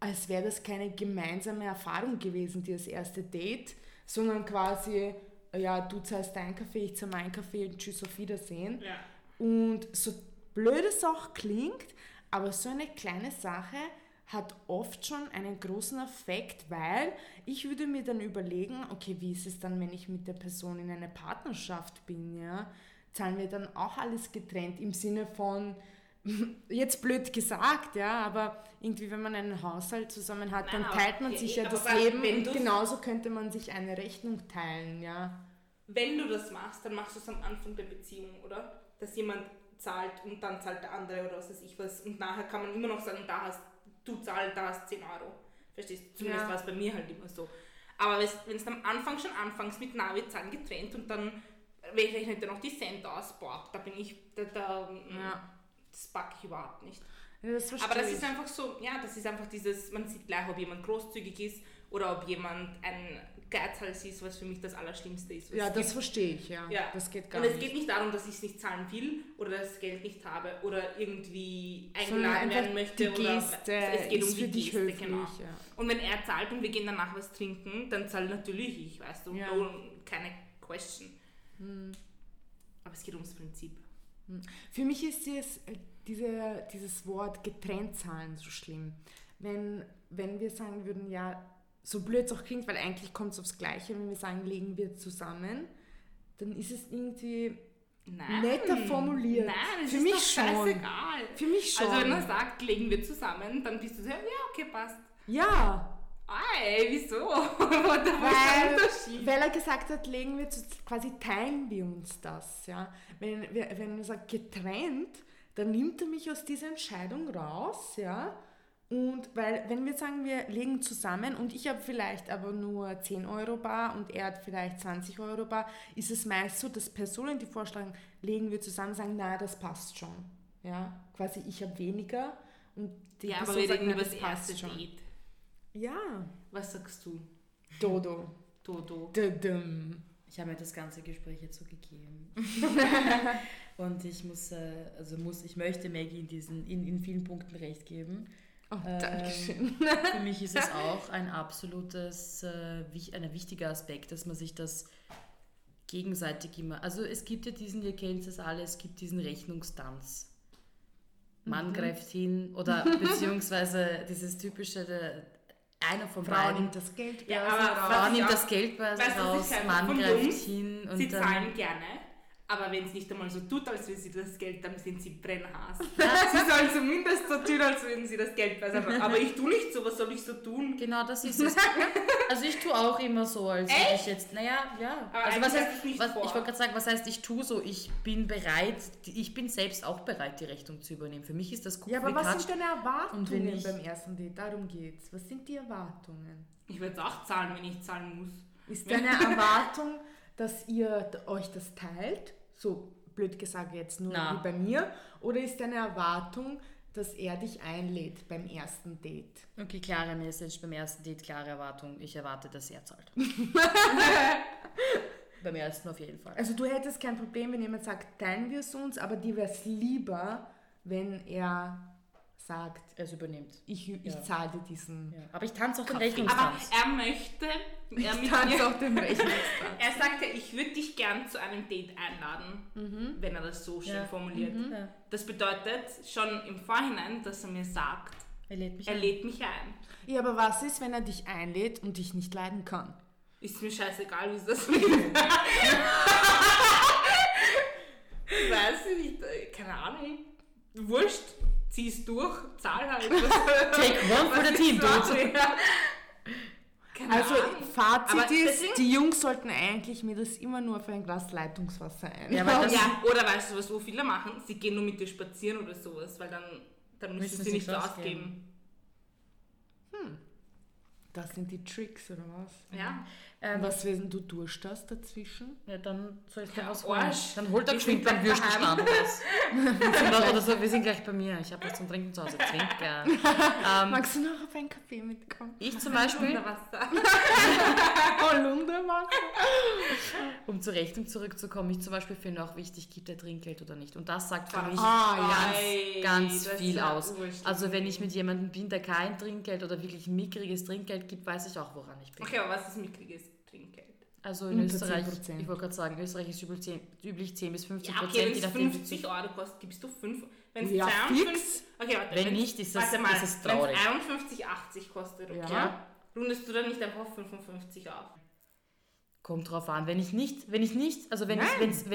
als wäre das keine gemeinsame Erfahrung gewesen, das erste Date, sondern quasi, ja, du zahlst deinen Kaffee, ich zahle meinen Kaffee und tschüss, auf Wiedersehen. Ja. Und so blöd es auch klingt, aber so eine kleine Sache hat oft schon einen großen Effekt, weil ich würde mir dann überlegen, okay, wie ist es dann, wenn ich mit der Person in einer Partnerschaft bin, ja? Zahlen wir dann auch alles getrennt im Sinne von, jetzt blöd gesagt, ja, aber irgendwie, wenn man einen Haushalt zusammen hat, Nein, dann teilt man sich ja das Leben und genauso könnte man sich eine Rechnung teilen, ja. Wenn du das machst, dann machst du es am Anfang der Beziehung, oder? Dass jemand zahlt und dann zahlt der andere oder was weiß ich was. Und nachher kann man immer noch sagen, da hast du zahlt, da hast 10 Euro. Verstehst du? Zumindest Ja. war es bei mir halt immer so. Aber wenn es am Anfang schon anfängst mit na, wir zahlen getrennt und dann rechnet dann noch die Cent aus, boah, da bin ich, da, da Ja. das packe ich überhaupt nicht. ja das Aber das ist einfach so, ja, das ist einfach dieses, man sieht gleich, ob jemand großzügig ist oder ob jemand ein Geizhals ist, was für mich das Allerschlimmste ist. Ja, das verstehe ich, ja. Ja. Das geht gar Und es nicht. geht nicht darum, dass ich es nicht zahlen will oder das Geld nicht habe oder irgendwie eingeladen werden möchte. die oder Geste es geht um die Geste, höflich. genau. Ja. Und wenn er zahlt und wir gehen danach was trinken, dann zahle natürlich ich, weißt du, Ja. no, keine question. Hm. Aber es geht ums Prinzip. Für mich ist dieses, äh, diese, dieses Wort getrennt zahlen so schlimm. Wenn, wenn wir sagen würden, ja, so blöd es auch klingt, weil eigentlich kommt es aufs Gleiche, wenn wir sagen, legen wir zusammen, dann ist es irgendwie Nein. netter formuliert. Nein, das Für ist mich doch schon. scheißegal. Für mich schon. Also wenn er sagt, legen wir zusammen, dann bist du so, ja, okay, passt. ja, Ey, wieso? What the weil, Unterschied? weil er gesagt hat, legen wir zu, quasi teilen wir uns das. Ja? Wenn, wenn er sagt getrennt, dann nimmt er mich aus dieser Entscheidung raus. Ja? Und weil, wenn wir sagen, wir legen zusammen und ich habe vielleicht aber nur 10 Euro bar und er hat vielleicht 20 Euro bar, ist es meist so, dass Personen, die vorschlagen, legen wir zusammen, sagen, na, das passt schon. Ja? Quasi ich habe weniger und die Ja, aber Person wir sagt, reden na, über das das passt erste schon. Date. Ja, Was sagst du, Dodo. Dodo? Dudum. Ich habe mir das ganze Gespräch jetzt so gegeben. und ich muss, äh, also muss, ich möchte Maggie in diesen, in, in vielen Punkten recht geben. Oh, Ähm, danke schön. Für mich ist es auch ein absolutes, äh, ein wichtiger Aspekt, dass man sich das gegenseitig immer, also es gibt ja diesen, ihr kennt es alle, es gibt diesen Rechnungstanz. Man greift hin oder beziehungsweise dieses typische, der, einer von Frau beiden, nimmt das Geld Ja, raus. aber Frau nimmt das du, was raus, Mann greift hin und Sie dann, zahlen gerne, Aber wenn es nicht einmal so tut, als würden sie das Geld, dann sind sie brennhaß. sie sollen zumindest so tun, als würden sie das Geld beisammen. Aber ich tue nicht so, was soll ich so tun? Genau, das ist es. Also ich tue auch immer so, als würde ich jetzt, naja, ja. Aber Also was heißt, nicht was, ich wollte gerade sagen, was heißt, ich tue so, ich bin bereit, ich bin selbst auch bereit, die Rechnung zu übernehmen. Für mich ist das Ja, aber was sind deine Und wenn Erwartungen ich- beim ersten Date? Darum geht's. Was sind die Erwartungen? Ich würde es auch zahlen, wenn ich zahlen muss. Ist deine Erwartung, dass ihr euch das teilt? So blöd gesagt jetzt nur Na. wie bei mir. Oder ist deine Erwartung, dass er dich einlädt beim ersten Date? Okay, klare Message beim ersten Date, klare Erwartung. Ich erwarte, dass er zahlt. beim ersten auf jeden Fall. Also du hättest kein Problem, wenn jemand sagt, teilen wir es uns, aber dir wäre es lieber, wenn er sagt, Es übernimmt. ich, ich Ja. zahle dir diesen... Ja. Aber ich tanze auch den Aber Rechnungstanz. er möchte, er, mit Tanz mir, auf den Rechnungstanz. er sagte, ich würde dich gern zu einem Date einladen, wenn er das so schön Ja. formuliert. Ja. Das bedeutet schon im Vorhinein, dass er mir sagt, Er lädt mich er ein. lädt mich ein. Ja, aber was ist, wenn er dich einlädt und dich nicht leiden kann? Ist mir scheißegal, wie es das wird. ich weiß nicht, äh, keine Ahnung. Wurscht, zieh's durch, zahl halt. Take one for the team, dude. Also. Fazit Aber ist, deswegen- die Jungs sollten eigentlich mir das immer nur für ein Glas Leitungswasser ein. Ja, Ja, oder weißt du, was so viele machen? Sie gehen nur mit dir spazieren oder sowas, weil dann, dann müssen Müssen sie sie nicht ausgeben. Das sind die Tricks, oder was? Ja. Ähm, Was, wenn du Durst hast dazwischen? Ja, dann soll ich da Ja, was holen. Arsch. Dann holt er geschwind beim. Würstelstand raus. oder so, wir sind gleich bei mir. Ich habe was zum Trinken zu Hause. Zwinker. Ähm, Magst du noch auf einen Kaffee mitkommen? ich zum Beispiel, Unter Wasser. Holunderwasser? um zur Rechnung zurückzukommen, ich zum Beispiel finde auch wichtig, gibt er Trinkgeld oder nicht. Und das sagt für Ah, mich. Ei, ganz ist viel ja aus. Also wenn ich mit jemandem bin, der kein Trinkgeld oder wirklich mickriges Trinkgeld gibt, weiß ich auch, woran ich bin. Okay, aber was ist mickriges? Also in Unter Österreich, 10%. ich wollte gerade sagen, Österreich ist üblich 10, üblich 10 bis 50 Ja, Prozent, okay, je wenn es nachdem, wie 50 viel- Euro kostet, gibst du 5. Wenn es Ja, 52 fix. Okay, warte. Wenn wenn's- nicht, ist das- mal, ist es traurig. Wenn es 51,80 kostet, okay. Ja. Rundest du dann nicht einfach auf 55 auf? Kommt drauf an. Wenn ich nicht, wenn ich nicht, also wenn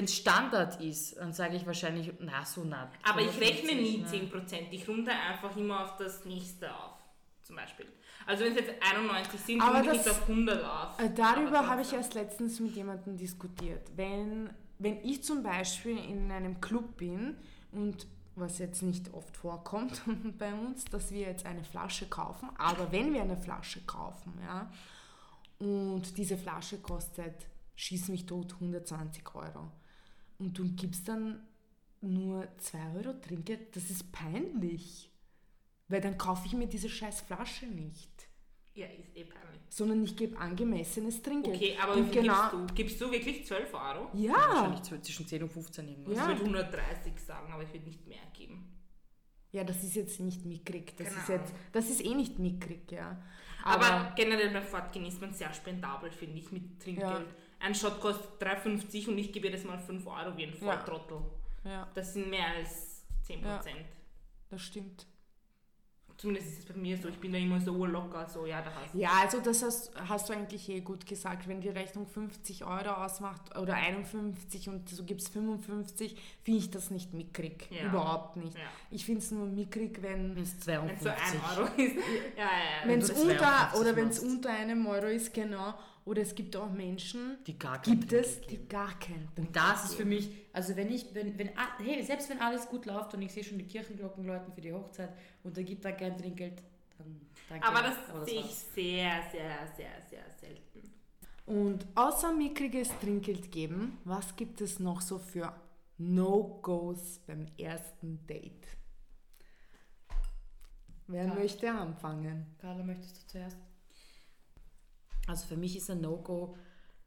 es Standard ist, dann sage ich wahrscheinlich, na so nah. Aber ich rechne nie 55, 10%. Ich runde einfach immer auf das nächste auf. Zum Beispiel. Also wenn es jetzt 91 sind, Aber das- nicht auf 100 auf. Äh, darüber habe ich erst letztens mit jemandem diskutiert. Wenn, wenn ich zum Beispiel in einem Club bin und was jetzt nicht oft vorkommt bei uns, dass wir jetzt eine Flasche kaufen, aber wenn wir eine Flasche kaufen, ja, und diese Flasche kostet, schieß mich tot, 120 Euro und du gibst dann nur 2 Euro Trinkgeld, das ist peinlich. Weil dann kaufe ich mir diese scheiß Flasche nicht Ja, ist eh peinlich. sondern ich gebe angemessenes Trinkgeld. Okay, aber wie und genau, gibst du? Gibst du wirklich 12 Euro? Ja, Wahrscheinlich zw- zwischen 10 und 15 irgendwas. Ja. Ich würde 130 sagen, aber ich würde nicht mehr geben. ja, das ist jetzt nicht mickrig. Das Keine ist jetzt, das ist eh nicht mickrig, ja. Aber, Aber, generell beim Fortgehen ist man sehr spendabel, finde ich, mit Trinkgeld. Ein Shot kostet 3,50 und ich gebe jedes Mal 5 Euro wie ein Ja. Volltrottel. ja, Das sind mehr als 10%. das stimmt. Zumindest ist es bei mir so. Ich bin da immer so urlocker, so, ja, da hast du. Ja, also das hast, hast du eigentlich eh gut gesagt. Wenn die Rechnung 50 Euro ausmacht oder 51 und du gibst 55, finde ich das nicht mickrig. Ja. Überhaupt nicht. Ja. Ich finde es nur mickrig, wenn Wenn es Wenn es so 52. 1 Euro ist. Ja, ja, ja. wenn es unter 52 oder wenn es unter einem Euro ist, genau. Oder es gibt auch Menschen, Die gar kein gibt es, Trinkgeld die gar kein Und das ist für mich, also wenn ich, wenn, wenn, hey, selbst wenn alles gut läuft und ich sehe schon die Kirchenglocken läuten für die Hochzeit und da gibt dann kein Trinkgeld, dann danke. Aber das sehe ich sehr, sehr, sehr, sehr selten. Und außer mickriges Trinkgeld geben, was gibt es noch so für No-Gos beim ersten Date? Wer Ja. möchte anfangen? Carla, möchtest du zuerst? Also für mich ist ein No-Go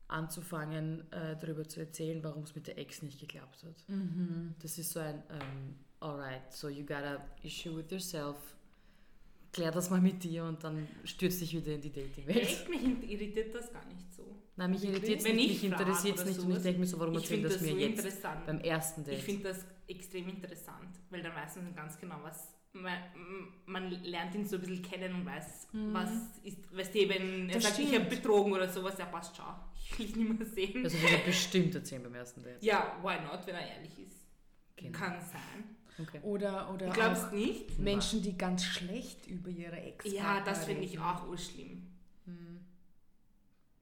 anzufangen, äh, darüber zu erzählen, warum es mit der Ex nicht geklappt hat. Das ist so ein, ähm, alright, so you got a issue with yourself, klär das mal mit dir und dann stürzt dich wieder in die Dating-Welt. Echt, mich irritiert das gar nicht so. Nein, mich irritiert es Wenn nicht, ich mich interessiert es nicht und ich denke mir so, warum erzählt das das mir so jetzt beim ersten Date? Ich finde das extrem interessant, weil dann weiß man ganz genau, was man, man lernt ihn so ein bisschen kennen und weiß, was ist, weißt du, wenn er Das sagt, ich stimmt. habe betrogen oder sowas, ja passt schon. Ich will ihn nicht mehr sehen. Also wird er bestimmt erzählen beim ersten Date. ja, why not, wenn er ehrlich ist. Genau. Kann sein. Okay. Oder, oder Ich glaube es auch nicht. Menschen, die ganz schlecht über ihre ex Ja, das finde ich auch urschlimm.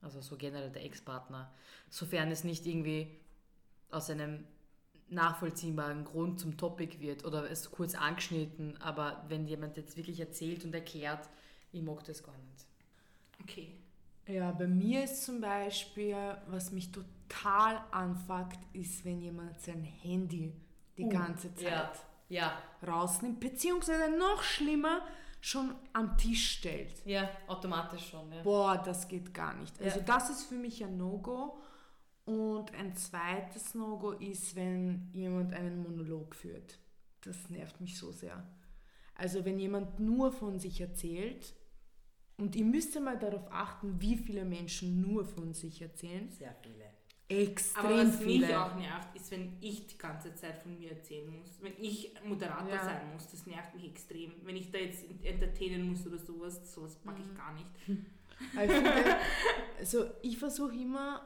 Also so generell der Ex-Partner. Sofern es nicht irgendwie aus einem nachvollziehbaren Grund zum Topic wird oder es kurz angeschnitten, aber wenn jemand jetzt wirklich erzählt und erklärt, ich mag das gar nicht. Okay. Ja, bei mir ist zum Beispiel, was mich total anfuckt, ist, wenn jemand sein Handy die Uh, ganze Zeit ja. Ja, rausnimmt, beziehungsweise noch schlimmer, schon am Tisch stellt. ja, automatisch schon. Ja. Boah, das geht gar nicht. Also Ja. das ist für mich ein No-Go. Und ein zweites No-Go ist, wenn jemand einen Monolog führt. Das nervt mich so sehr. Also wenn jemand nur von sich erzählt, und ihr müsst ja mal darauf achten, wie viele Menschen nur von sich erzählen. Sehr viele. Extrem Aber was viele. mich auch nervt, ist, wenn ich die ganze Zeit von mir erzählen muss. Wenn ich Moderator Ja. sein muss, das nervt mich extrem. Wenn ich da jetzt entertainen muss oder sowas, sowas mag Mhm. ich gar nicht. Finde, also ich versuche immer,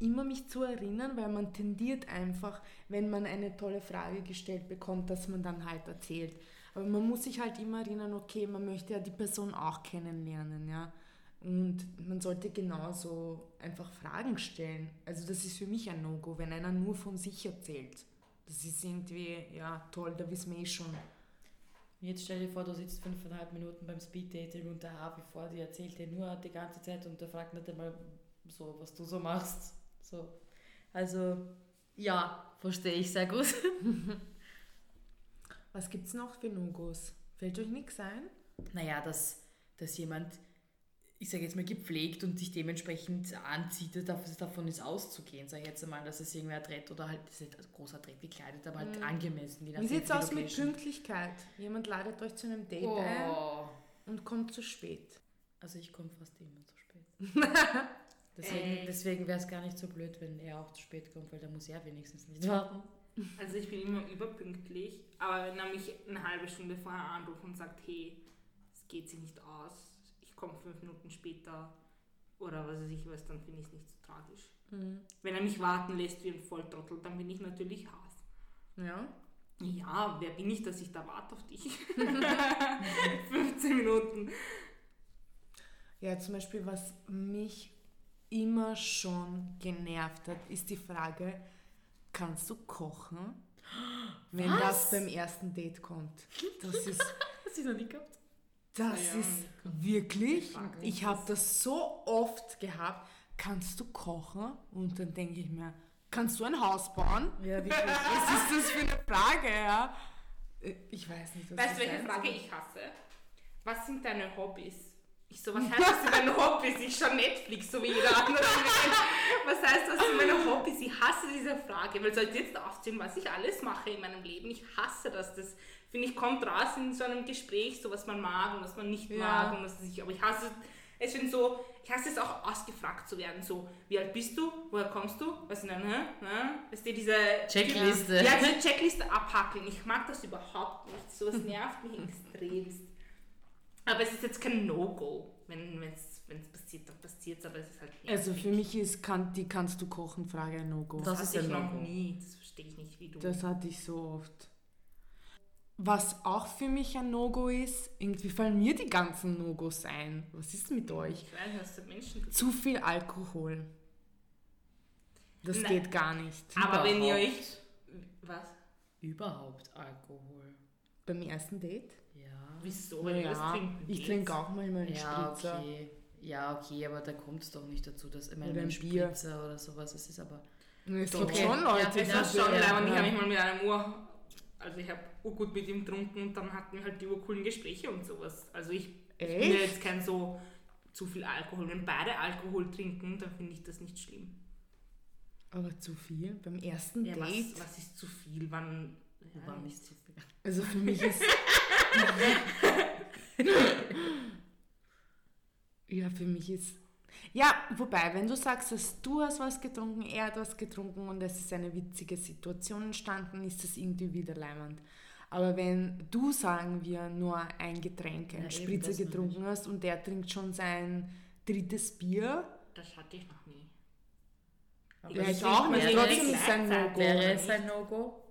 immer mich zu erinnern, weil man tendiert einfach, wenn man eine tolle Frage gestellt bekommt, dass man dann halt erzählt. Aber man muss sich halt immer erinnern, okay, man möchte ja die Person auch kennenlernen, ja. Und man sollte genauso einfach Fragen stellen. Also das ist für mich ein No-Go, wenn einer nur von sich erzählt. Das ist irgendwie, ja toll, da wissen wir eh schon. Jetzt stell dir vor, du sitzt fünfeinhalb Minuten beim Speeddating und der Harvey vor dir erzählt dir nur die ganze Zeit und der fragt nicht einmal so, was du so machst. So. Also, ja, verstehe ich sehr gut. Was gibt's noch für No-Gos? Fällt euch nichts ein? Naja, dass, dass jemand, ich sage jetzt mal, gepflegt und sich dementsprechend anzieht, davon ist auszugehen. Sag ich jetzt einmal, dass es irgendwer Dreht oder halt, das ist nicht ein großer Dreht gekleidet, aber halt angemessen. je Wie sieht's die aus mit. Pünktlichkeit? Jemand ladet euch zu einem Date ein Oh. und kommt zu spät. Also ich komme fast immer zu spät. deswegen Echt? deswegen wäre es gar nicht so blöd, wenn er auch zu spät kommt, weil da muss er wenigstens nicht warten. Also ich bin immer überpünktlich, aber wenn er mich eine halbe Stunde vorher anruft und sagt, hey, es geht sich nicht aus, ich komme fünf Minuten später oder was weiß ich was, dann finde ich es nicht so tragisch. Mhm. Wenn er mich warten lässt wie ein Volltrottel, dann bin ich natürlich Hass. Ja. Ja, wer bin ich, dass ich da warte auf dich? 15 Minuten. Ja, zum Beispiel, was mich immer schon genervt hat, ist die Frage, kannst du kochen? Wenn das beim ersten Date kommt. Das ist, Hast du noch nie gehabt? das Ja, ist wirklich, ich habe das so oft gehabt, kannst du kochen? Und dann denke ich mir, kannst du ein Haus bauen? Ja, wirklich. Was ist das für eine Frage, ja? Äh, Ich weiß nicht, was Weißt das du, welche Frage ich hasse? Was sind deine Hobbys? Ich so, was heißt das sind meine Hobbys? Ich schaue Netflix, so wie jeder andere. Was heißt das sind meine Hobbys? Ich hasse diese Frage, weil soll ich jetzt aufzählen, was ich alles mache in meinem Leben? Ich hasse das. Das, finde ich, kommt raus in so einem Gespräch, so was man mag und was man nicht Ja. mag. Und was ich, aber ich hasse es, wenn so, ich hasse es auch ausgefragt zu werden, so, wie alt bist du, woher kommst du, was sind deine, ne? Weißt du, diese Checkliste. Ja, diese Checkliste abhackeln. Ich mag das überhaupt nicht. So, es nervt mich extremst. Aber es ist jetzt kein No-Go. Wenn es passiert, dann passiert es, aber es ist halt nervig. Also für mich ist kann, die kannst du kochen Frage ein No-Go. Das das ist hatte ich noch nie. Das verstehe ich nicht, wie du. Das hatte ich so oft. Was auch für mich ein No-Go ist, irgendwie fallen mir die ganzen No-Gos ein. Was ist mit euch? ich weiß, was für Menschen Zu viel Alkohol. Das Nein. geht gar nicht. Aber wenn ihr Überhaupt. euch. Was? Überhaupt Alkohol. Beim ersten Date? Ja. Wieso? Weil ihr das ja, trinken ich trinke auch mal einen Ja, Spritzer. okay. Ja, okay, aber da kommt es doch nicht dazu, dass Oder ein ein Bier. Spritzer oder sowas, das ist aber. Es gibt Okay. schon Leute, Ja, Das schon ja, und ich ja. habe mich mal mit einem Uhr. Also ich habe gut mit ihm getrunken und dann hatten wir halt die urcoolen Gespräche und sowas. Also ich, ich bin ja jetzt kein so zu viel Alkohol. Wenn beide Alkohol trinken, dann finde ich das nicht schlimm. Aber zu viel? Beim ersten Ja, was, Date? was ist zu viel? Wann. Ja, War nicht so viel. Also für mich ist. ja, für mich ist. Ja, wobei, wenn du sagst, dass du hast was getrunken, er hat was getrunken und es ist eine witzige Situation entstanden, ist das irgendwie wieder leimend. Aber wenn du, sagen wir, nur ein Getränk, ein Ja, Spritzer getrunken hast und der trinkt schon sein drittes Bier, Das hatte ich noch nie. Aber ja, das ich auch nicht, trotzdem nicht ist es ein. No-Go. Wäre es ein No-Go?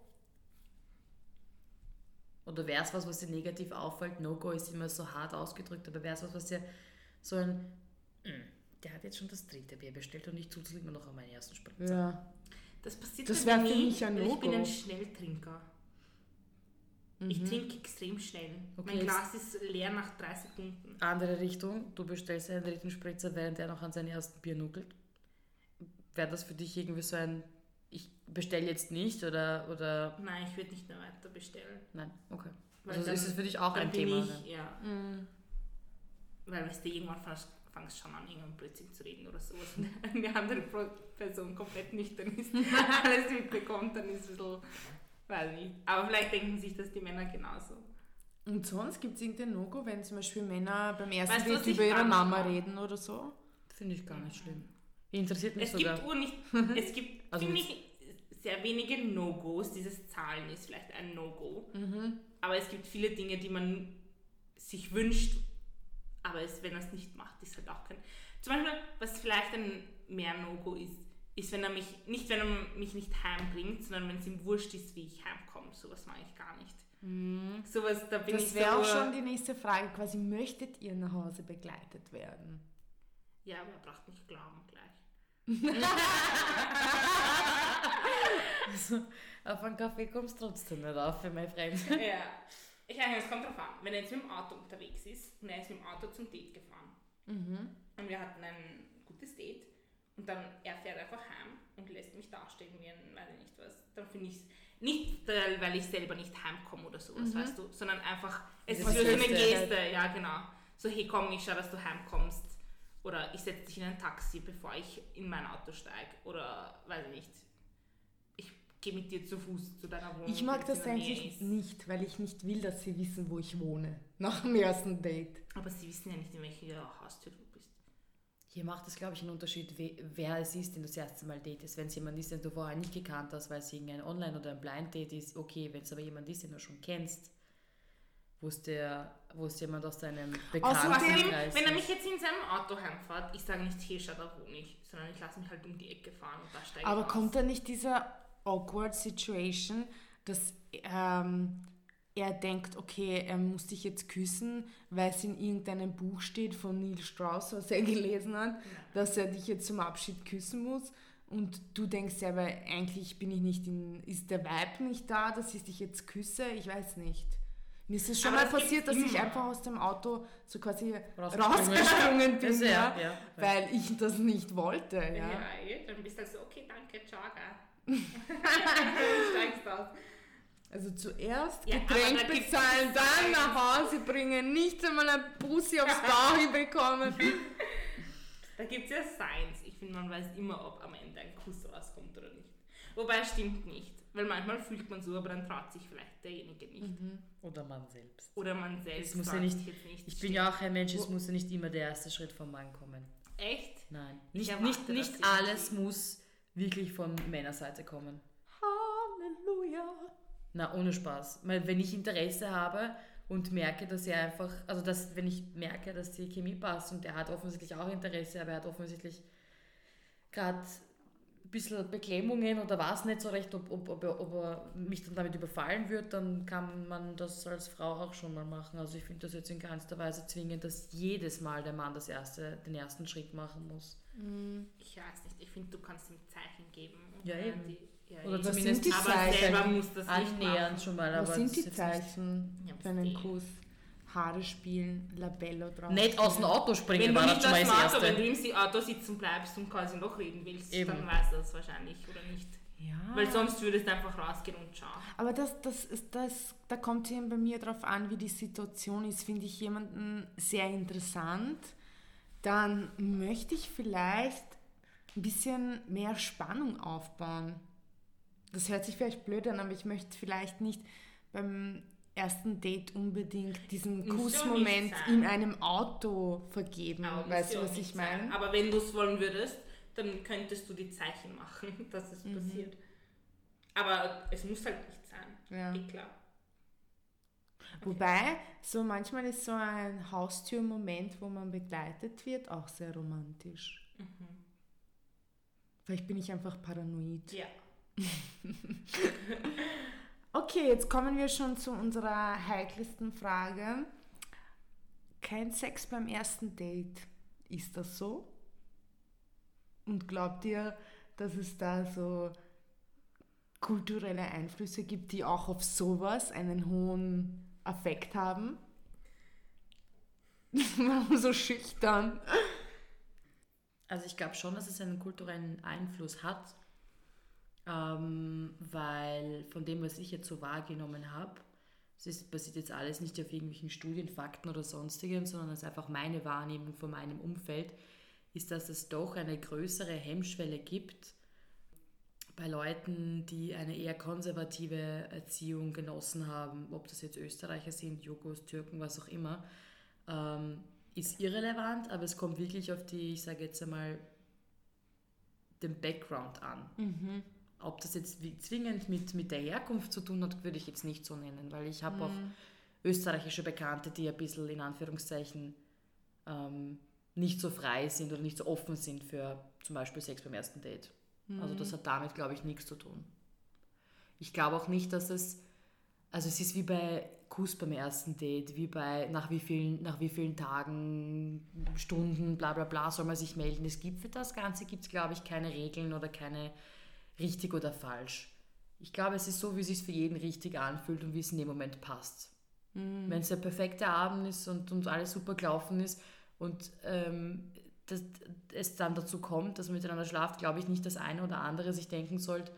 Oder wäre es was, was dir negativ auffällt? No-Go ist immer so hart ausgedrückt, aber wäre es was, was dir so ein. "Mm, Der hat jetzt schon das dritte Bier bestellt und ich zuzüglich mir noch an meinen ersten Spritzer. Ja. Das passiert Das bei mir mich ein Ich bin ein Schnelltrinker. Ich trinke extrem schnell. Okay, mein Glas ist leer nach drei Sekunden. Andere Richtung, du bestellst einen dritten Spritzer, während er noch an seinem ersten Bier nuckelt. Wäre das für dich irgendwie so ein, ich bestelle jetzt nicht oder, oder Nein, ich würde nicht mehr weiter bestellen. nein, okay. Weil Also dann- ist es für dich auch dann ein bin Thema? Ich, ne? ja. Mhm. Weil weißt du, irgendwann fangst fangst schon an, irgendwann Blödsinn zu reden oder sowas. Und eine andere Person komplett nüchtern ist, alles mitbekommt, dann ist es ein bisschen, weiß nicht. Aber vielleicht denken sich das die Männer genauso. Und sonst gibt es irgendein No-Go, wenn zum Beispiel Männer beim ersten Date über ihre Mama reden oder so? Finde ich gar nicht schlimm. Interessiert mich Es sogar. gibt, ur nicht, es gibt Also finde ich, sehr wenige No-Gos. Dieses Zahlen ist vielleicht ein No-Go. Mhm. Aber es gibt viele Dinge, die man sich wünscht, aber es, wenn er es nicht macht, ist halt auch kein. Zum Beispiel, was vielleicht ein mehr No-Go ist, ist, wenn er mich, nicht wenn er mich nicht heimbringt, sondern wenn es ihm wurscht ist, wie ich heimkomme. Sowas mag ich gar nicht. Sowas, da bin ich Das wäre auch schon die nächste Frage, quasi, möchtet ihr nach Hause begleitet werden? Ja, aber er braucht nicht glauben gleich. Also, auf einen Kaffee kommst du trotzdem nicht auf für mein Freund. ja. Ich meine, es kommt drauf an. Wenn er jetzt mit dem Auto unterwegs ist und er ist mit dem Auto zum Date gefahren und wir hatten ein gutes Date und dann er fährt einfach heim und lässt mich dastehen wie ein, weiß ich nicht was, dann finde ich es nicht, weil weil ich selber nicht heimkomme oder sowas, weißt du, sondern einfach, es ist so eine Höchste Geste, ja genau. So, hey komm, ich schau, dass du heimkommst. Oder ich setze dich in ein Taxi, bevor ich in mein Auto steige. Oder, weiß ich nicht, ich gehe mit dir zu Fuß zu deiner Wohnung. Ich mag das eigentlich nicht, weil ich nicht will, dass sie wissen, wo ich wohne. Nach dem ersten Date. Aber sie wissen ja nicht, in welcher Haustür du bist. Hier macht es, glaube ich, einen Unterschied, we- wer es ist, den du das erste Mal datest. Wenn es jemand ist, den du vorher nicht gekannt hast, weil es irgendein Online- oder ein Blind-Date ist, okay. Wenn es aber jemand ist, den du schon kennst, wo es der- wo es jemand aus deinem Außerdem, Bekanntenkreis wenn er mich jetzt in seinem Auto heimfährt, ich sage nicht, hier, schau, da wohne ich, sondern ich lasse mich halt um die Ecke fahren und da steige Aber ich aus. kommt da nicht dieser awkward Situation, dass ähm, er denkt, okay, er muss dich jetzt küssen, weil es in irgendeinem Buch steht von Neil Strauss, was er gelesen hat, dass er dich jetzt zum Abschied küssen muss. Und du denkst ja, aber eigentlich bin ich nicht in, ist der Vibe nicht da, dass ich dich jetzt küsse? Ich weiß nicht. Mir ist es schon Aber mal das passiert, dass gibt's ich immer. einfach aus dem Auto so quasi Rausgesprungen. bin, Das, ja, ja, ja. weil ich das nicht wollte. Ja, Ja. eh, dann bist du halt so, okay, danke, gell. steigst aus. Also zuerst Getränk bezahlen, dann nach Hause bringen, nicht einmal ein Bussi aufs Bauchi bekommen. Da gibt es ja Signs. Ich finde, man weiß immer, ob am Ende ein Kuss rauskommt oder nicht. Wobei, stimmt nicht. Weil manchmal fühlt man so, aber dann traut sich vielleicht derjenige nicht. Oder man selbst. Oder man selbst Es muss ja nicht- nicht. Ich bin ja auch ein Mensch, es muss ja nicht immer der erste Schritt vom Mann kommen. Echt? Nein. Ich Nicht, erwarte nicht, nicht alles muss wirklich von Männerseite kommen. Halleluja. Na, ohne Spaß. Weil wenn ich Interesse habe und merke, dass er einfach, also dass, wenn ich merke, dass die Chemie passt und er hat offensichtlich auch Interesse, aber er hat offensichtlich gerade bisschen Beklemmungen oder weiß nicht so recht, ob, ob, ob, er, ob er mich dann damit überfallen wird, dann kann man das als Frau auch schon mal machen. Also ich finde das jetzt in keinster Weise zwingend, dass jedes Mal der Mann das erste, den ersten Schritt machen muss. Ich weiß nicht. Ich finde, du kannst ihm Zeichen geben. Ja, eben. Die, ja, Oder. Was zumindest sind die aber Zeichen? selber muss das nicht annähernd machen. schon mal. Was aber sind die Zeichen für einen Kuss? Haare spielen, Labello drauf. Nicht aus dem Auto springen Wenn du war nicht das schon mal das machst, Erste. wenn du im Auto sitzen bleibst und quasi noch reden willst, Eben. dann weißt du das wahrscheinlich oder nicht. Ja. Weil sonst würdest du einfach rausgehen und schauen. Aber das, das ist das, da kommt es eben bei mir drauf an, wie die Situation ist. Finde ich jemanden sehr interessant, dann möchte ich vielleicht ein bisschen mehr Spannung aufbauen. Das hört sich vielleicht blöd an, aber ich möchte vielleicht nicht beim ersten Date unbedingt diesen Kussmoment in einem Auto vergeben. Aber weißt du, was ich meine? sein. Aber wenn du es wollen würdest, dann könntest du die Zeichen machen, dass es Mhm. passiert. Aber es muss halt nicht sein. Ja. Eh klar. Wobei, so manchmal ist so ein Haustürmoment, wo man begleitet wird, auch sehr romantisch. Mhm. Vielleicht bin ich einfach paranoid. Ja. Okay, jetzt kommen wir schon zu unserer heikelsten Frage. Kein Sex beim ersten Date. Ist das so? Und glaubt ihr, dass es da so kulturelle Einflüsse gibt, die auch auf sowas einen hohen Affekt haben? Warum so schüchtern? Also ich glaube schon, dass es einen kulturellen Einfluss hat, ähm, weil von dem, was ich jetzt so wahrgenommen habe, es basiert jetzt alles nicht auf irgendwelchen Studienfakten oder sonstigem, sondern es ist einfach meine Wahrnehmung von meinem Umfeld, ist, dass es doch eine größere Hemmschwelle gibt bei Leuten, die eine eher konservative Erziehung genossen haben, ob das jetzt Österreicher sind, Jugos, Türken, was auch immer, ähm, ist irrelevant, aber es kommt wirklich auf die, ich sage jetzt einmal, den Background an. Mhm. Ob das jetzt zwingend mit, mit der Herkunft zu tun hat, würde ich jetzt nicht so nennen, weil ich habe Mhm. auch österreichische Bekannte, die ein bisschen in Anführungszeichen ähm, nicht so frei sind oder nicht so offen sind für zum Beispiel Sex beim ersten Date. Also das hat damit, glaube ich, nichts zu tun. Ich glaube auch nicht, dass es, also es ist wie bei Kuss beim ersten Date, wie bei nach wie vielen, nach wie vielen Tagen, Stunden, bla bla bla soll man sich melden. Es gibt für das Ganze, gibt es, glaube ich, keine Regeln oder keine richtig oder falsch. Ich glaube, es ist so, wie es sich für jeden richtig anfühlt und wie es in dem Moment passt. Wenn es der perfekte Abend ist und, und alles super gelaufen ist und ähm, dass es dann dazu kommt, dass man miteinander schlaft, glaube ich nicht, dass eine oder andere sich denken sollte,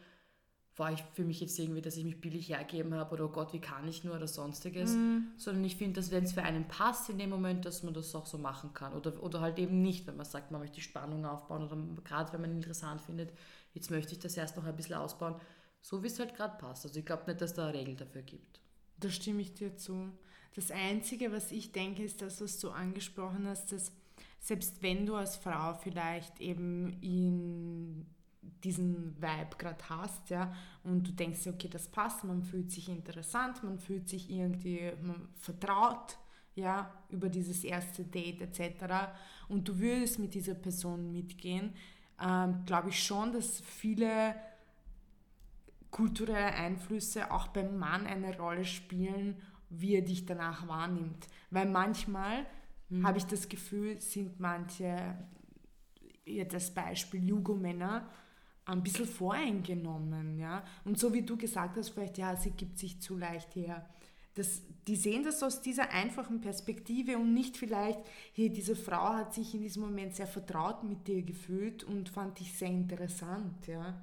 war ich für mich jetzt irgendwie, dass ich mich billig hergeben habe oder oh Gott, wie kann ich nur oder sonstiges, sondern ich finde, dass wenn es für einen passt in dem Moment, dass man das auch so machen kann oder, oder halt eben nicht, wenn man sagt, man möchte die Spannung aufbauen oder gerade wenn man interessant findet, jetzt möchte ich das erst noch ein bisschen ausbauen, so wie es halt gerade passt. Also ich glaube nicht, dass da eine Regel dafür gibt. Da stimme ich dir zu. Das Einzige, was ich denke, ist das, was du angesprochen hast, dass selbst wenn du als Frau vielleicht eben in diesen Vibe gerade hast, ja, und du denkst, okay, das passt, man fühlt sich interessant, man fühlt sich irgendwie vertraut, ja, über dieses erste Date etc. und du würdest mit dieser Person mitgehen, ähm, glaube ich schon, dass viele kulturelle Einflüsse auch beim Mann eine Rolle spielen, wie er dich danach wahrnimmt. Weil manchmal habe ich das Gefühl, sind manche, jetzt als Beispiel Jugo-Männer, ein bisschen voreingenommen. Ja? Und so wie du gesagt hast, vielleicht, ja, sie gibt sich zu leicht her. Das, die sehen das aus dieser einfachen Perspektive und nicht vielleicht, hier, diese Frau hat sich in diesem Moment sehr vertraut mit dir gefühlt und fand dich sehr interessant. Ja?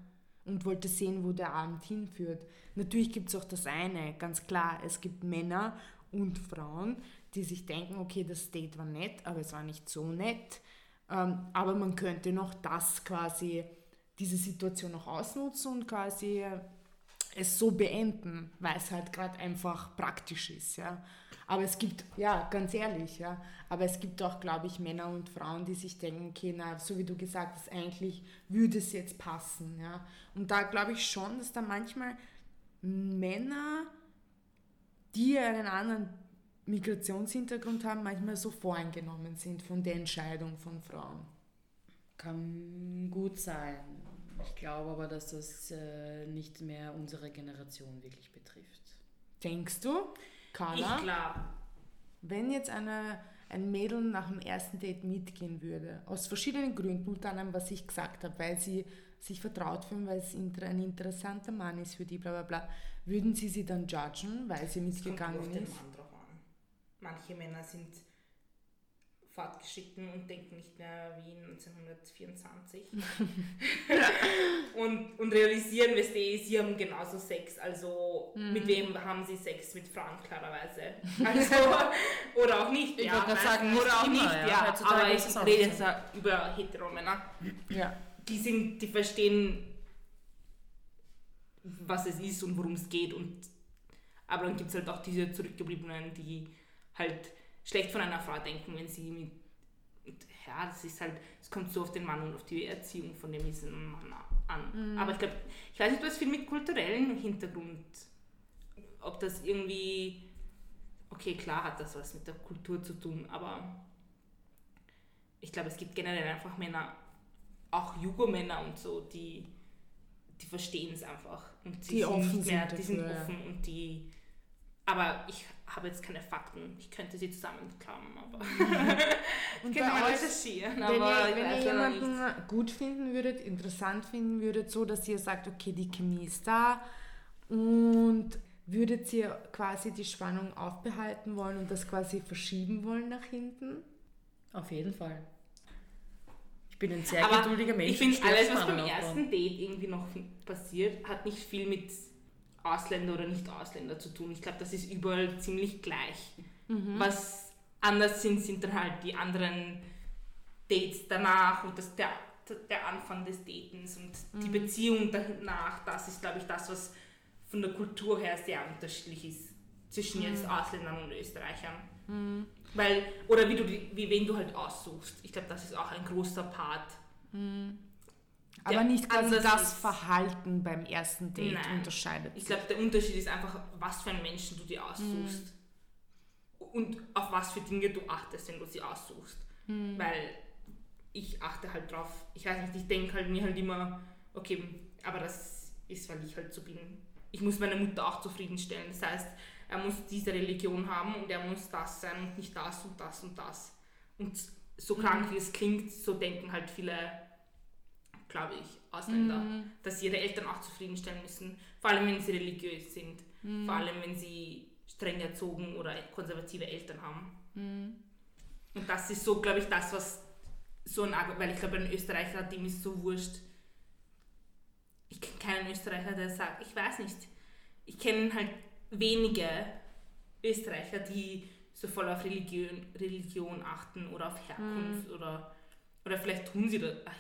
und wollte sehen, wo der Abend hinführt. Natürlich gibt es auch das eine, ganz klar, es gibt Männer und Frauen, die sich denken, okay, das Date war nett, aber es war nicht so nett. Ähm, aber man könnte noch das quasi, diese Situation noch ausnutzen und quasi es so beenden, weil es halt gerade einfach praktisch ist. Ja. Aber es gibt, ja, ganz ehrlich, ja, aber es gibt auch, glaube ich, Männer und Frauen, die sich denken, okay, na, so wie du gesagt hast, eigentlich würde es jetzt passen. Ja. Und da glaube ich schon, dass da manchmal Männer, die einen anderen Migrationshintergrund haben, manchmal so voreingenommen sind von der Entscheidung von Frauen. Kann gut sein. Ich glaube aber, dass das äh, nicht mehr unsere Generation wirklich betrifft. Denkst du, Carla? Ich glaube. Wenn jetzt eine, ein Mädel nach dem ersten Date mitgehen würde, aus verschiedenen Gründen, unter anderem, was ich gesagt habe, weil sie sich vertraut fühlen, weil es ein interessanter Mann ist für die, bla bla bla, würden sie sie dann judgen, weil sie mitgegangen ist? Manche Männer sind fortgeschritten und denken nicht mehr wie 1924 und, und realisieren, weißt du, sie haben genauso Sex, also Mhm. mit wem haben sie Sex? Mit Frauen klarerweise. Also, oder auch nicht, Ich ja. gerade nein, sagen, nicht oder auch immer, nicht, ja. ja. Aber ich rede jetzt über Heteromänner. Ja. Die sind, die verstehen, was es ist und worum es geht. Und, aber dann gibt es halt auch diese Zurückgebliebenen, die halt schlecht von einer Frau denken, wenn sie mit. Ja, das ist halt, es kommt so auf den Mann und auf die Erziehung von dem Mann an. Aber ich glaube, ich weiß nicht, was viel mit kulturellem Hintergrund, ob das irgendwie okay, klar hat das was mit der Kultur zu tun, aber ich glaube, es gibt generell einfach Männer, auch Jugo-Männer und so, die, die verstehen es einfach. Und sie Die sind offen nicht mehr, sind die sind dafür, ja. offen und die. Aber ich habe jetzt keine Fakten. Ich könnte sie zusammenklammern, aber. Und ich bei euch, recherchieren, wenn ihr, ich wenn ihr leider nicht. jemanden gut finden würdet, interessant finden würdet, so dass ihr sagt, okay, die Chemie ist da und würdet ihr quasi die Spannung aufbehalten wollen und das quasi verschieben wollen nach hinten? Auf jeden Fall. Ich bin ein sehr Aber geduldiger Mensch. ich finde, alles, was beim ersten Date irgendwie noch passiert, hat nicht viel mit Ausländer oder Nicht-Ausländer zu tun. Ich glaube, das ist überall ziemlich gleich. Mhm. Was anders sind, sind dann halt die anderen Dates danach und das, der, der Anfang des Datens und Mhm. die Beziehung danach. Das ist, glaube ich, das, was von der Kultur her sehr unterschiedlich ist zwischen jetzt Mhm. Ausländern und Österreichern. Weil, oder wie du wie wen du halt aussuchst. Ich glaube, das ist auch ein großer Part. Aber nicht quasi das. Verhalten beim ersten Date Nein. unterscheidet Ich glaube, der Unterschied ist einfach, was für einen Menschen du dir aussuchst. Und auf was für Dinge du achtest, wenn du sie aussuchst. Weil ich achte halt drauf, ich weiß nicht, ich denke halt mir halt immer, okay, aber das ist, weil ich halt so bin. Ich muss meine Mutter auch zufriedenstellen. Das heißt, er muss diese Religion haben und er muss das sein und nicht das und das und das. Und so krank wie es klingt, so denken halt viele, glaube ich, Ausländer, dass sie ihre Eltern auch zufriedenstellen müssen. Vor allem, wenn sie religiös sind. Vor allem, wenn sie streng erzogen oder konservative Eltern haben. Und das ist so, glaube ich, das, was so ein Argument, weil ich glaube, ein Österreicher, dem ist so wurscht. Ich kenne keinen Österreicher, der sagt, ich weiß nicht. Ich kenne halt wenige Österreicher, die so voll auf Religion, Religion achten oder auf Herkunft oder, oder vielleicht tun sie das, ach,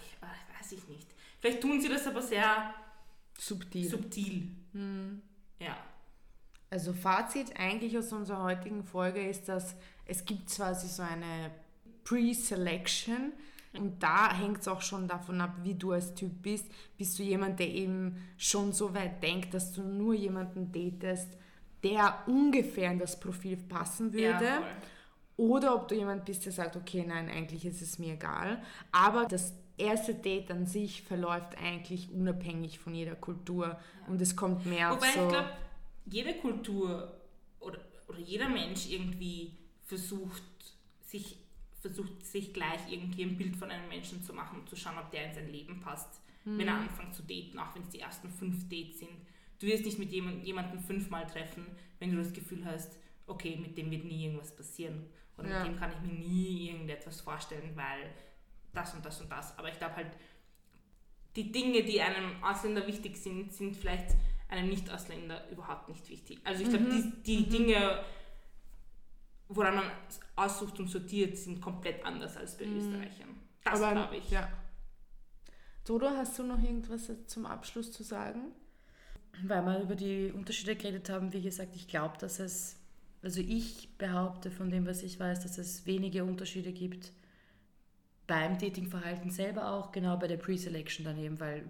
weiß ich nicht. Vielleicht tun sie das aber sehr Subtil. subtil. Ja. Also Fazit eigentlich aus unserer heutigen Folge ist, dass es gibt quasi so eine Pre-Selection und da hängt es auch schon davon ab, wie du als Typ bist. Bist du jemand, der eben schon so weit denkt, dass du nur jemanden datest, der ungefähr in das Profil passen würde? Ja. Oder ob du jemand bist, der sagt, okay, nein, eigentlich ist es mir egal. Aber das erste Date an sich verläuft eigentlich unabhängig von jeder Kultur und es kommt mehr Wobei auf so... ich glaube, jede Kultur oder, oder jeder Mensch irgendwie versucht sich, versucht, sich gleich irgendwie ein Bild von einem Menschen zu machen und zu schauen, ob der in sein Leben passt, wenn er anfängt zu daten, auch wenn es die ersten fünf Dates sind. Du wirst nicht mit jemand, jemandem fünfmal treffen, wenn du das Gefühl hast, okay, mit dem wird nie irgendwas passieren. Oder Ja. mit dem kann ich mir nie irgendetwas vorstellen, weil das und das und das. Aber ich glaube halt, die Dinge, die einem Ausländer wichtig sind, sind vielleicht einem Nicht-Ausländer überhaupt nicht wichtig. Also ich glaube, die, die Dinge, woran man aussucht und sortiert, sind komplett anders als bei Österreichern. Das glaube ich. Ja. Dodo, hast du noch irgendwas zum Abschluss zu sagen? Weil wir über die Unterschiede geredet haben, wie gesagt, ich glaube, dass es, also ich behaupte von dem, was ich weiß, dass es wenige Unterschiede gibt beim Datingverhalten selber auch, genau bei der Pre-Selection daneben, weil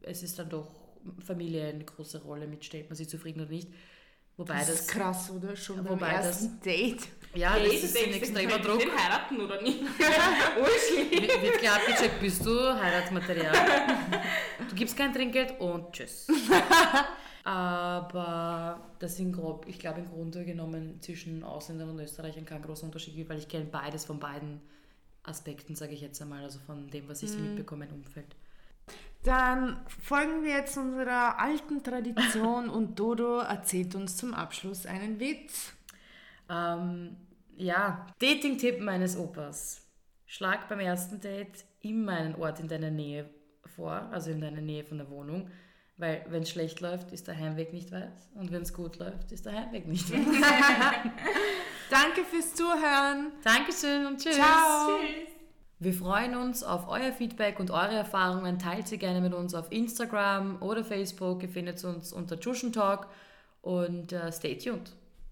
es ist dann doch Familie eine große Rolle mit, stellt man sie zufrieden oder nicht. Wobei Das das, ist krass, oder? Schon beim Wobei das- ersten Date. ja, Hey, das ist ein extremer Druck. den heiraten oder nicht? Wird wird klar abgecheckt, bist du Heiratsmaterial. Du gibst kein Trinkgeld und tschüss. Aber das sind grob, ich glaube im Grunde genommen zwischen Ausländern und Österreichern kein großer Unterschied gibt, weil ich kenne beides von beiden Aspekten, sage ich jetzt einmal, also von dem, was ich so mitbekomme im Umfeld. Dann folgen wir jetzt unserer alten Tradition und Dodo erzählt uns zum Abschluss einen Witz. Ähm, ja, Dating-Tipp meines Opas. Schlag beim ersten Date immer einen Ort in deiner Nähe vor, also in deiner Nähe von der Wohnung, weil wenn es schlecht läuft, ist der Heimweg nicht weit und wenn es gut läuft, ist der Heimweg nicht weit. Danke fürs Zuhören. Dankeschön und tschüss. Ciao. Tschüss. Wir freuen uns auf euer Feedback und eure Erfahrungen. Teilt sie gerne mit uns auf Instagram oder Facebook. Ihr findet uns unter Tschuschen Talk und äh, stay tuned.